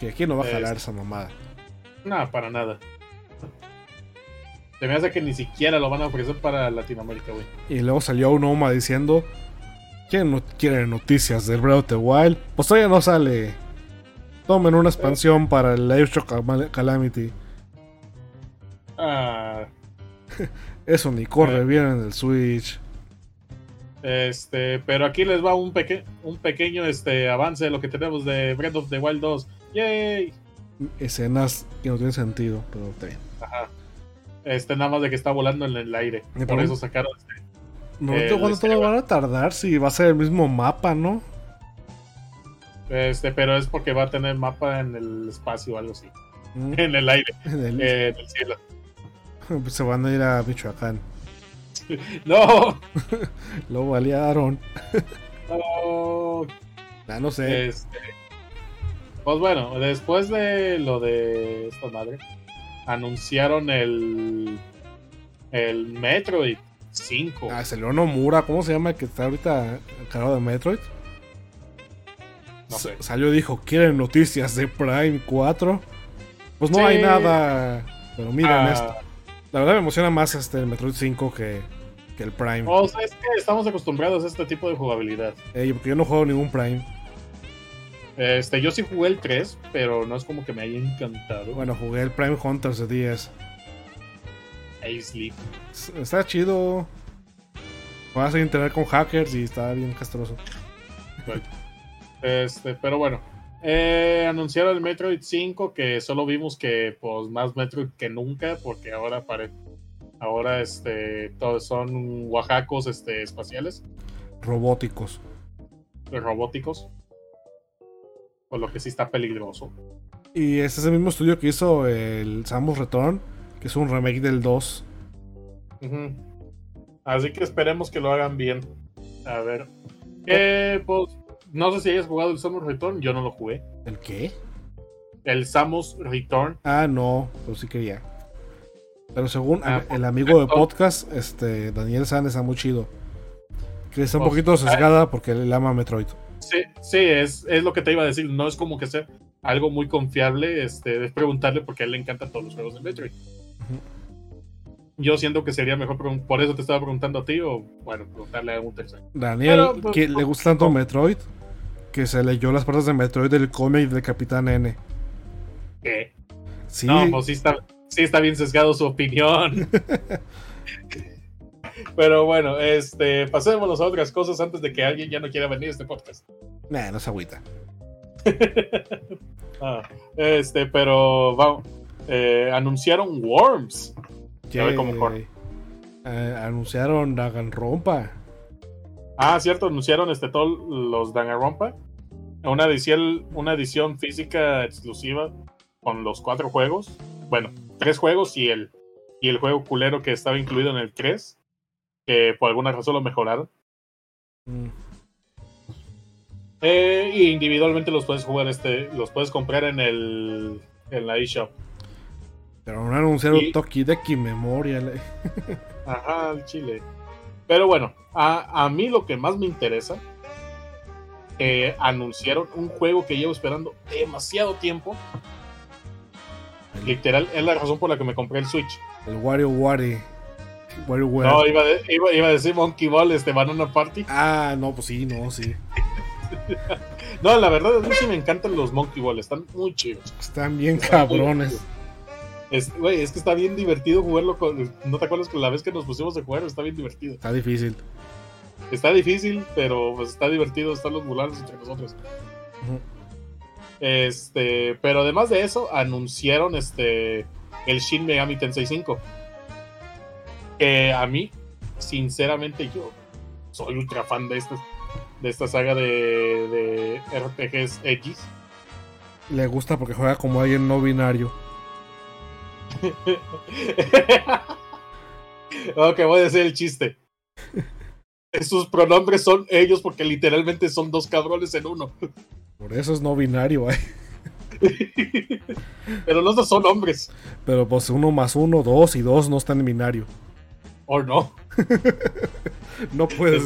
Que aquí no va a jalar
Es-
esa mamada.
No, para nada. Se me hace que ni siquiera lo van a ofrecer para Latinoamérica, güey.
Y luego salió un Oma diciendo: ¿Quién no quiere noticias del Breath of the Wild? Pues todavía no sale. Tomen una expansión para el Airshot Cal- Calamity. Eso ni corre
Eh.
bien en el Switch.
este, pero aquí les va un, peque un pequeño este, avance de lo que tenemos de Breath of the Wild 2. ¡Yay!
Escenas que no tienen sentido, pero está bien.
Ajá. Este, nada más de que está volando en el aire. Por eso sacaron. este,
No cuánto
este-
van a tardar si va a ser el mismo mapa, ¿no?
Este, pero es porque va a tener mapa en el espacio o algo así.
Mm,
En el aire,
en el-
eh, en el cielo.
Se van a ir a Michoacán.
¡No!
Lo balearon.
no.
Ah, no sé.
Este, pues bueno, después de lo de esta madre, anunciaron el el Metroid 5.
Ah, salió Nomura, ¿cómo se llama el que está ahorita cargado de Metroid?
No sé.
Salió y dijo, ¿quieren noticias de Prime 4? Pues no hay nada. Pero miren
Ah,
esto. La verdad me emociona más este el Metroid 5 que, que el Prime.
O sea, es que estamos acostumbrados a este tipo de jugabilidad.
Ey, porque yo no juego ningún Prime.
Este, yo sí jugué el 3, pero no es como que me haya encantado.
Bueno, jugué el Prime Hunters de 10.
Ahí Sleep.
Está chido. Vas a internet con hackers y está bien castroso.
Este, pero bueno. Eh, anunciaron el Metroid 5 que solo vimos que pues más Metroid que nunca porque ahora pare- ahora este todos son oaxacos este espaciales
Robóticos.
robóticos por lo que sí está peligroso
Y es el mismo estudio que hizo el Samus Return, que es un remake del 2.
Ujú. así que esperemos que lo hagan bien a ver eh, pues no sé si hayas jugado el Samus Return yo no lo jugué
¿El qué?
el Samus Return
Ah, no, pero sí quería. Pero según
Ah,
el amigo de
pues,
podcast, este Daniel San está muy chido. Que está un
Pues,
poquito sesgada porque él ama Metroid.
Sí, sí, es, es lo que te iba a decir. No es como que sea algo muy confiable. Este, es preguntarle porque a él le encantan todos los juegos de Metroid. Yo siento que sería mejor, por eso te estaba preguntando a ti, o bueno, preguntarle a un tercero.
Daniel,
Pero, pues,
que le gusta tanto. Metroid, que se leyó las partes de Metroid del cómic del Capitán N.
¿Qué?
Sí,
No, pues sí está, sí está bien sesgado su opinión. Pero bueno, este, pasémonos a otras cosas antes de que alguien ya no quiera venir a este podcast.
nah, no es agüita.
Ah, este, pero vamos. eh, anunciaron Worms. Ya ve cómo corre.
Eh, anunciaron Danganronpa.
Ah, cierto, anunciaron este todos los Danganronpa. Una edición, una edición física exclusiva con los cuatro juegos. Bueno, tres juegos y el, y el juego culero que estaba incluido en el 3. Que por alguna razón lo mejoraron.
Mm,
Eh, y individualmente los puedes jugar, este, los puedes comprar en el en la eShop.
Pero no anunciaron
Y-
Tokideki Memorial.
Ajá, el chile. Pero bueno, a, a mí lo que más me interesa, eh, anunciaron un juego que llevo esperando demasiado tiempo. Literal, es la razón por la que me compré el Switch.
El Wario Wari. WarioWare.
No, iba, de- iba, iba a decir Monkey Ball, este Banana Party.
Ah, no, pues sí, no, sí.
No, la verdad, a mí sí me encantan los Monkey Ball, están muy chidos.
Están bien
Están
cabrones.
Es, güey, es que está bien divertido jugarlo con. ¿No te acuerdas que la vez que nos pusimos a jugar está bien divertido?
Está difícil.
Está difícil, pero pues, está divertido estar los mulanos entre nosotros. Este, pero además de eso, anunciaron este el Shin Megami Tensei 5. Que a mí, sinceramente, yo soy ultra fan de esta, de esta saga de, de RPGs Edgys.
Le gusta porque juega como alguien no binario.
ok, voy a decir el chiste. Sus pronombres son ellos porque literalmente son dos cabrones en uno.
Por eso es no binario, eh.
Pero los dos son hombres.
Pero pues uno más uno, dos y dos no están en binario.
¿O no?
No puedes.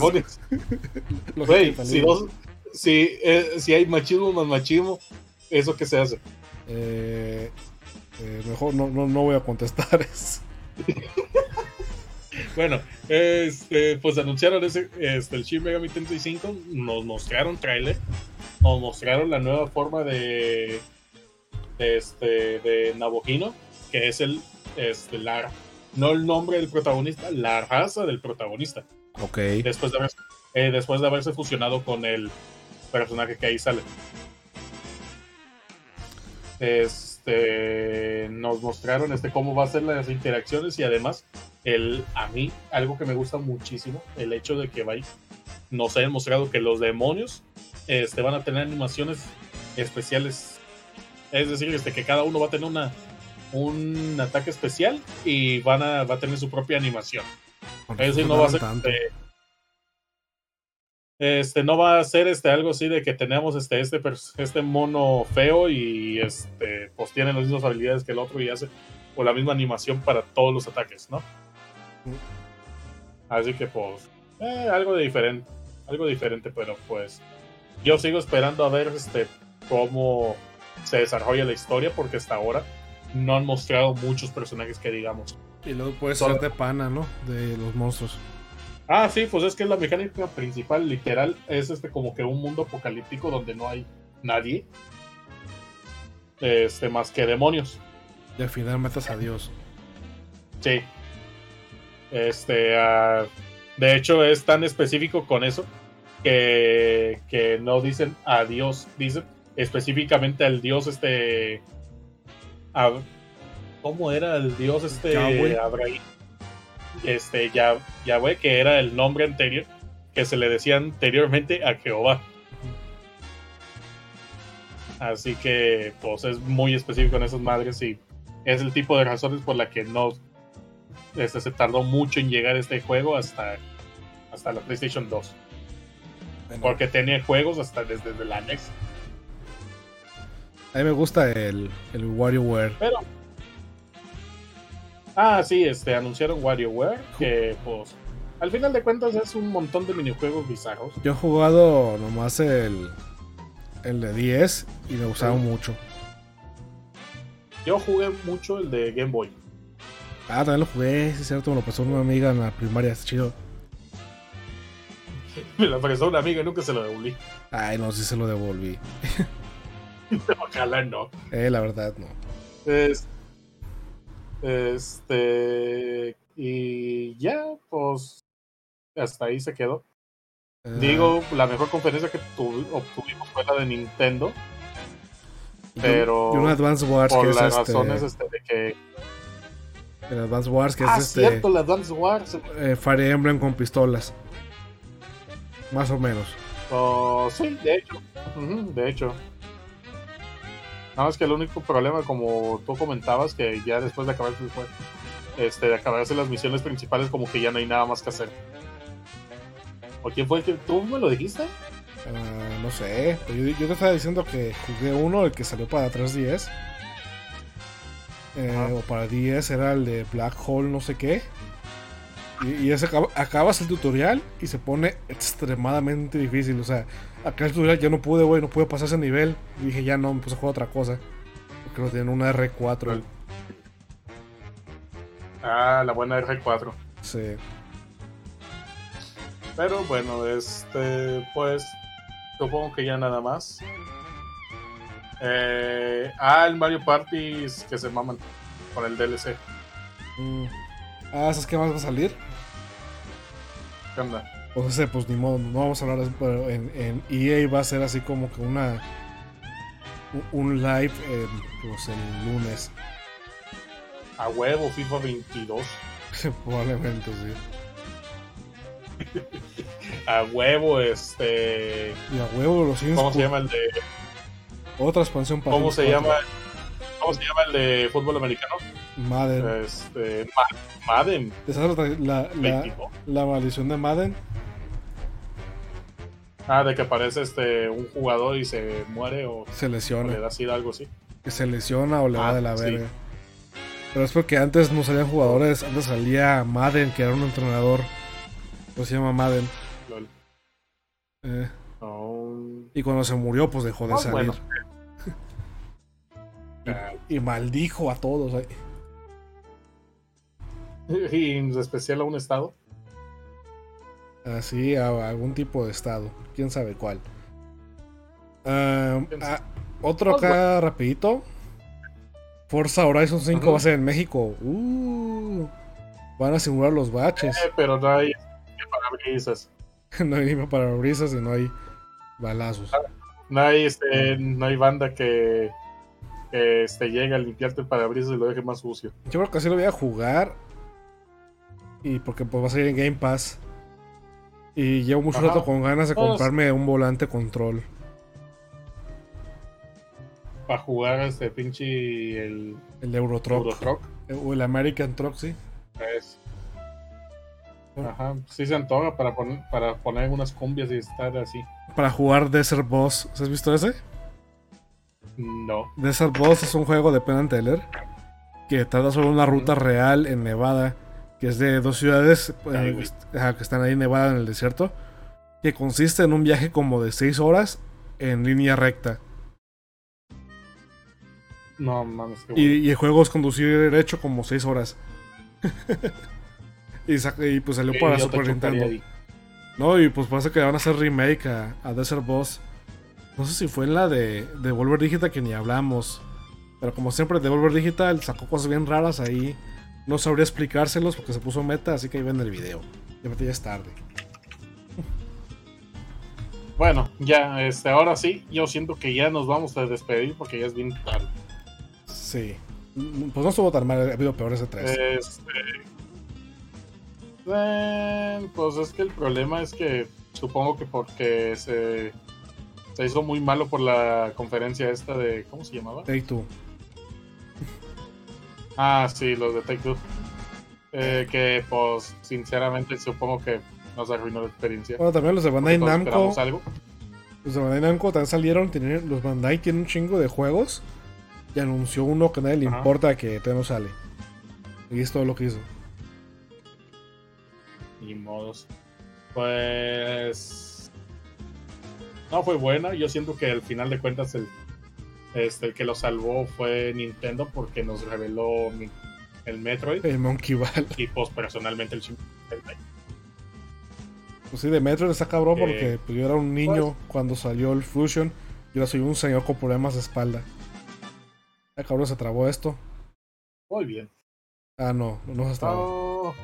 Si, dos, si, eh, si hay machismo más machismo, ¿eso qué se hace?
Eh, eh, mejor no, no, no voy a contestar eso.
Bueno, este, pues anunciaron ese, este, el Shin Megami Tensei 5, nos mostraron trailer, nos mostraron la nueva forma de, de este, de Nabojino, que es el, este, la, no el nombre del protagonista, la raza del protagonista,
Ok.
después de, haberse, eh, después de haberse fusionado con el personaje que ahí sale. Este, nos mostraron este, cómo va a ser las interacciones y además el, a mí algo que me gusta muchísimo, el hecho de que vaya, nos hayan mostrado que los demonios este, van a tener animaciones especiales. Es decir, este, que cada uno va a tener una, un ataque especial y van a, va a tener su propia animación. Es decir, no va a ser. Este, no va a ser este algo así de que tenemos este este este mono feo y este pues tiene las mismas habilidades que el otro y hace o la misma animación para todos los ataques, ¿no? Así que pues eh, algo de diferente, algo diferente, pero pues yo sigo esperando a ver este cómo se desarrolla la historia porque hasta ahora no han mostrado muchos personajes que digamos.
Y luego puedes
Solo-
hacerte pana, ¿no? De los monstruos.
Ah, sí, pues es que la mecánica principal, literal, es este como que un mundo apocalíptico donde no hay nadie. Este, más que demonios.
Y al final matas a Dios.
Sí. Este, ah, de hecho, es tan específico con eso que, que no dicen adiós, dicen específicamente al dios este. a- ¿Cómo era el dios este? Abraham. Este, ya, Yahweh, que era el nombre anterior que se le decía anteriormente a Jehová. Así que, pues es muy específico en esas madres y es el tipo de razones por la que no este, se tardó mucho en llegar este juego hasta, hasta la PlayStation 2.
Bueno,
Porque tenía juegos hasta desde, desde la NES.
a mí me gusta el, el WarioWare.
Pero. Ah, sí, este, anunciaron WarioWare, que pues al final de cuentas es un montón de minijuegos bizarros.
Yo he jugado nomás el, el de 10 y me gustaba
Sí.
mucho.
Yo jugué mucho el de Game Boy.
Ah, también lo jugué, sí es cierto, me lo pasó una amiga en la primaria, es chido.
Me lo prestó una amiga y nunca se lo devolví.
Ay, no, sí se lo devolví.
Ojalá no.
Eh, la verdad, no.
Es- este. Y ya, pues. Hasta ahí se quedó.
Eh,
Digo, la mejor conferencia que tuvi- obtuvimos fue la de Nintendo. pero
Y un Advance Wars
Por
que es
las
este.
razones este, de que.
El Advance Wars que
Ah,
es este.
cierto, la Dance Wars.
eh, Fire Emblem con pistolas. Más o menos.
Oh, sí, de hecho. De hecho. Nada más que el único problema, como tú comentabas, que ya después de acabarse el juego, este, de acabarse las misiones principales, como que ya no hay nada más que hacer. ¿O quién fue el que tú me lo dijiste?
Ah, no sé. Yo, yo te estaba diciendo que jugué uno, el que salió para 3DS. Eh, o para 10 era el de Black Hole, no sé qué. Y, y acabas el tutorial y se pone extremadamente difícil. O sea, acá el tutorial ya no pude, güey, no pude pasar ese nivel. Y dije, ya no, me puse a jugar otra cosa. Porque no tienen una R4.
Ah, la buena R4.
Sí.
Pero bueno, este, pues, supongo que ya nada más. Eh, ah, el Mario Party que se maman con el DLC.
Mm. Ah, ¿sabes qué más va a salir?
¿Qué onda?
Pues ese, pues ni modo, no vamos a hablar de eso, pero en, en EA va a ser así como que una un- live eh, pues el lunes,
A huevo, FIFA 22.
probablemente sí.
A huevo, este.
Y a huevo los Sims,
¿Cómo se llama el de.
otra expansión para
¿Cómo se
4.
llama? ¿Cómo se llama el de fútbol americano?
Madden.
Este. Ma- Madden.
¿Te sabes la, la, la,
22.
la maldición de Madden?
Ah, de que aparece este un jugador y se muere o,
Se
o le
lesiona,
da sida algo así.
que se lesiona o le va
Ah,
de la
sí.
verga. Pero es porque antes no salían jugadores, antes salía Madden, que era un entrenador. Pues se llama Madden.
Lol.
Eh, y cuando se murió, pues dejó de
Ah,
salir.
bueno. Ah,
Y maldijo a todos. ahí.
Y en especial a un estado.
Así, a algún tipo de estado. Quién sabe cuál. Ah,
¿Quién
ah, otro
Pues,
acá rapidito. Forza Horizon 5
Ajá.
va a ser en México. Uh, van a simular los baches.
Eh, pero no hay parabrisas.
no hay ni para brisas y no hay balazos.
No hay, este, no hay banda que, que este, llegue a limpiarte el parabrisas y lo deje más sucio.
Yo creo que así lo voy a jugar. Y porque pues va a salir en Game Pass. Y llevo mucho
Ajá.
rato con ganas de comprarme un volante control.
Para jugar este pinche el
El Euro Truck.
Euro Truck.
O el American Truck, sí.
Es- Ajá, sí se antoja para poner, para poner unas cumbias y estar así.
Para jugar Desert Boss. ¿Has visto ese?
No.
Desert Boss es un juego de Penn and Teller que trata sobre una ruta real en Nevada, que es de dos ciudades eh, ajá, que están ahí en Nevada en el desierto, que consiste en un viaje como de 6 horas en línea recta.
No, mames, qué
Y,
bueno.
y el juego es conducir derecho como 6 horas. y, pues salió para Super Nintendo.
ahí.
No, y pues parece que van a hacer remake a, a Desert Boss. No sé si fue en la de, de Volver Digital que ni hablamos. Pero como siempre, Devolver Digital sacó cosas bien raras ahí. No sabría explicárselos porque se puso meta, así que ahí ven el video. Ya ya es tarde.
Bueno, ya, este, ahora sí, yo siento que ya nos vamos a despedir porque ya es bien tarde.
Sí. Pues no estuvo tan mal, ha habido peores de tres.
Este. eh, pues es que el problema es que supongo que porque se, se hizo muy malo por la conferencia esta de. ¿Cómo se llamaba?
Take Two.
Ah, sí, los de Take Two. Eh, que pues sinceramente supongo que nos arruinó la experiencia.
Bueno, también los de Bandai Namco.
algo.
Los de Bandai Namco también salieron. tienen- los Bandai tienen un chingo de juegos. Y anunció uno que a nadie le
Ajá.
importa que todavía no sale. Y es todo lo que hizo.
Ni modos. Pues. No fue buena. Yo siento que al final de cuentas el, este, el que lo salvó fue Nintendo porque nos reveló mi- el Metroid
El Monkey Ball.
y pues personalmente el Shin-
Pues sí, de Metro está cabrón
Eh,
porque pues, yo era un niño cuando salió el Fusion y ahora soy un señor con problemas de espalda. Ah, cabrón, se trabó esto.
Muy bien.
Ah, no, no se trabó.
Oh.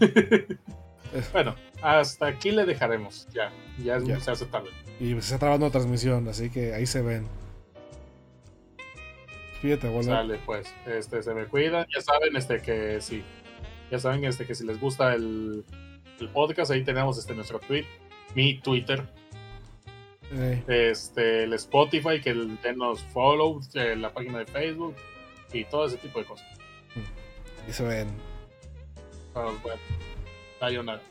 bueno, hasta aquí le dejaremos. Ya, ya, es-
Ya.
se hace tarde.
Y se está trabando la transmisión, así que ahí se ven. Fíjate, boludo.
Sale, pues. Este, se me cuidan. Ya saben, este, que sí. Ya saben, este, que si les gusta el, el podcast, ahí tenemos este nuestro tweet, mi Twitter,
Eh,
este, el Spotify, que el, denos follow, eh, la página de Facebook y todo ese tipo de cosas.
ahí se ven.
Pues, bueno, sayonara.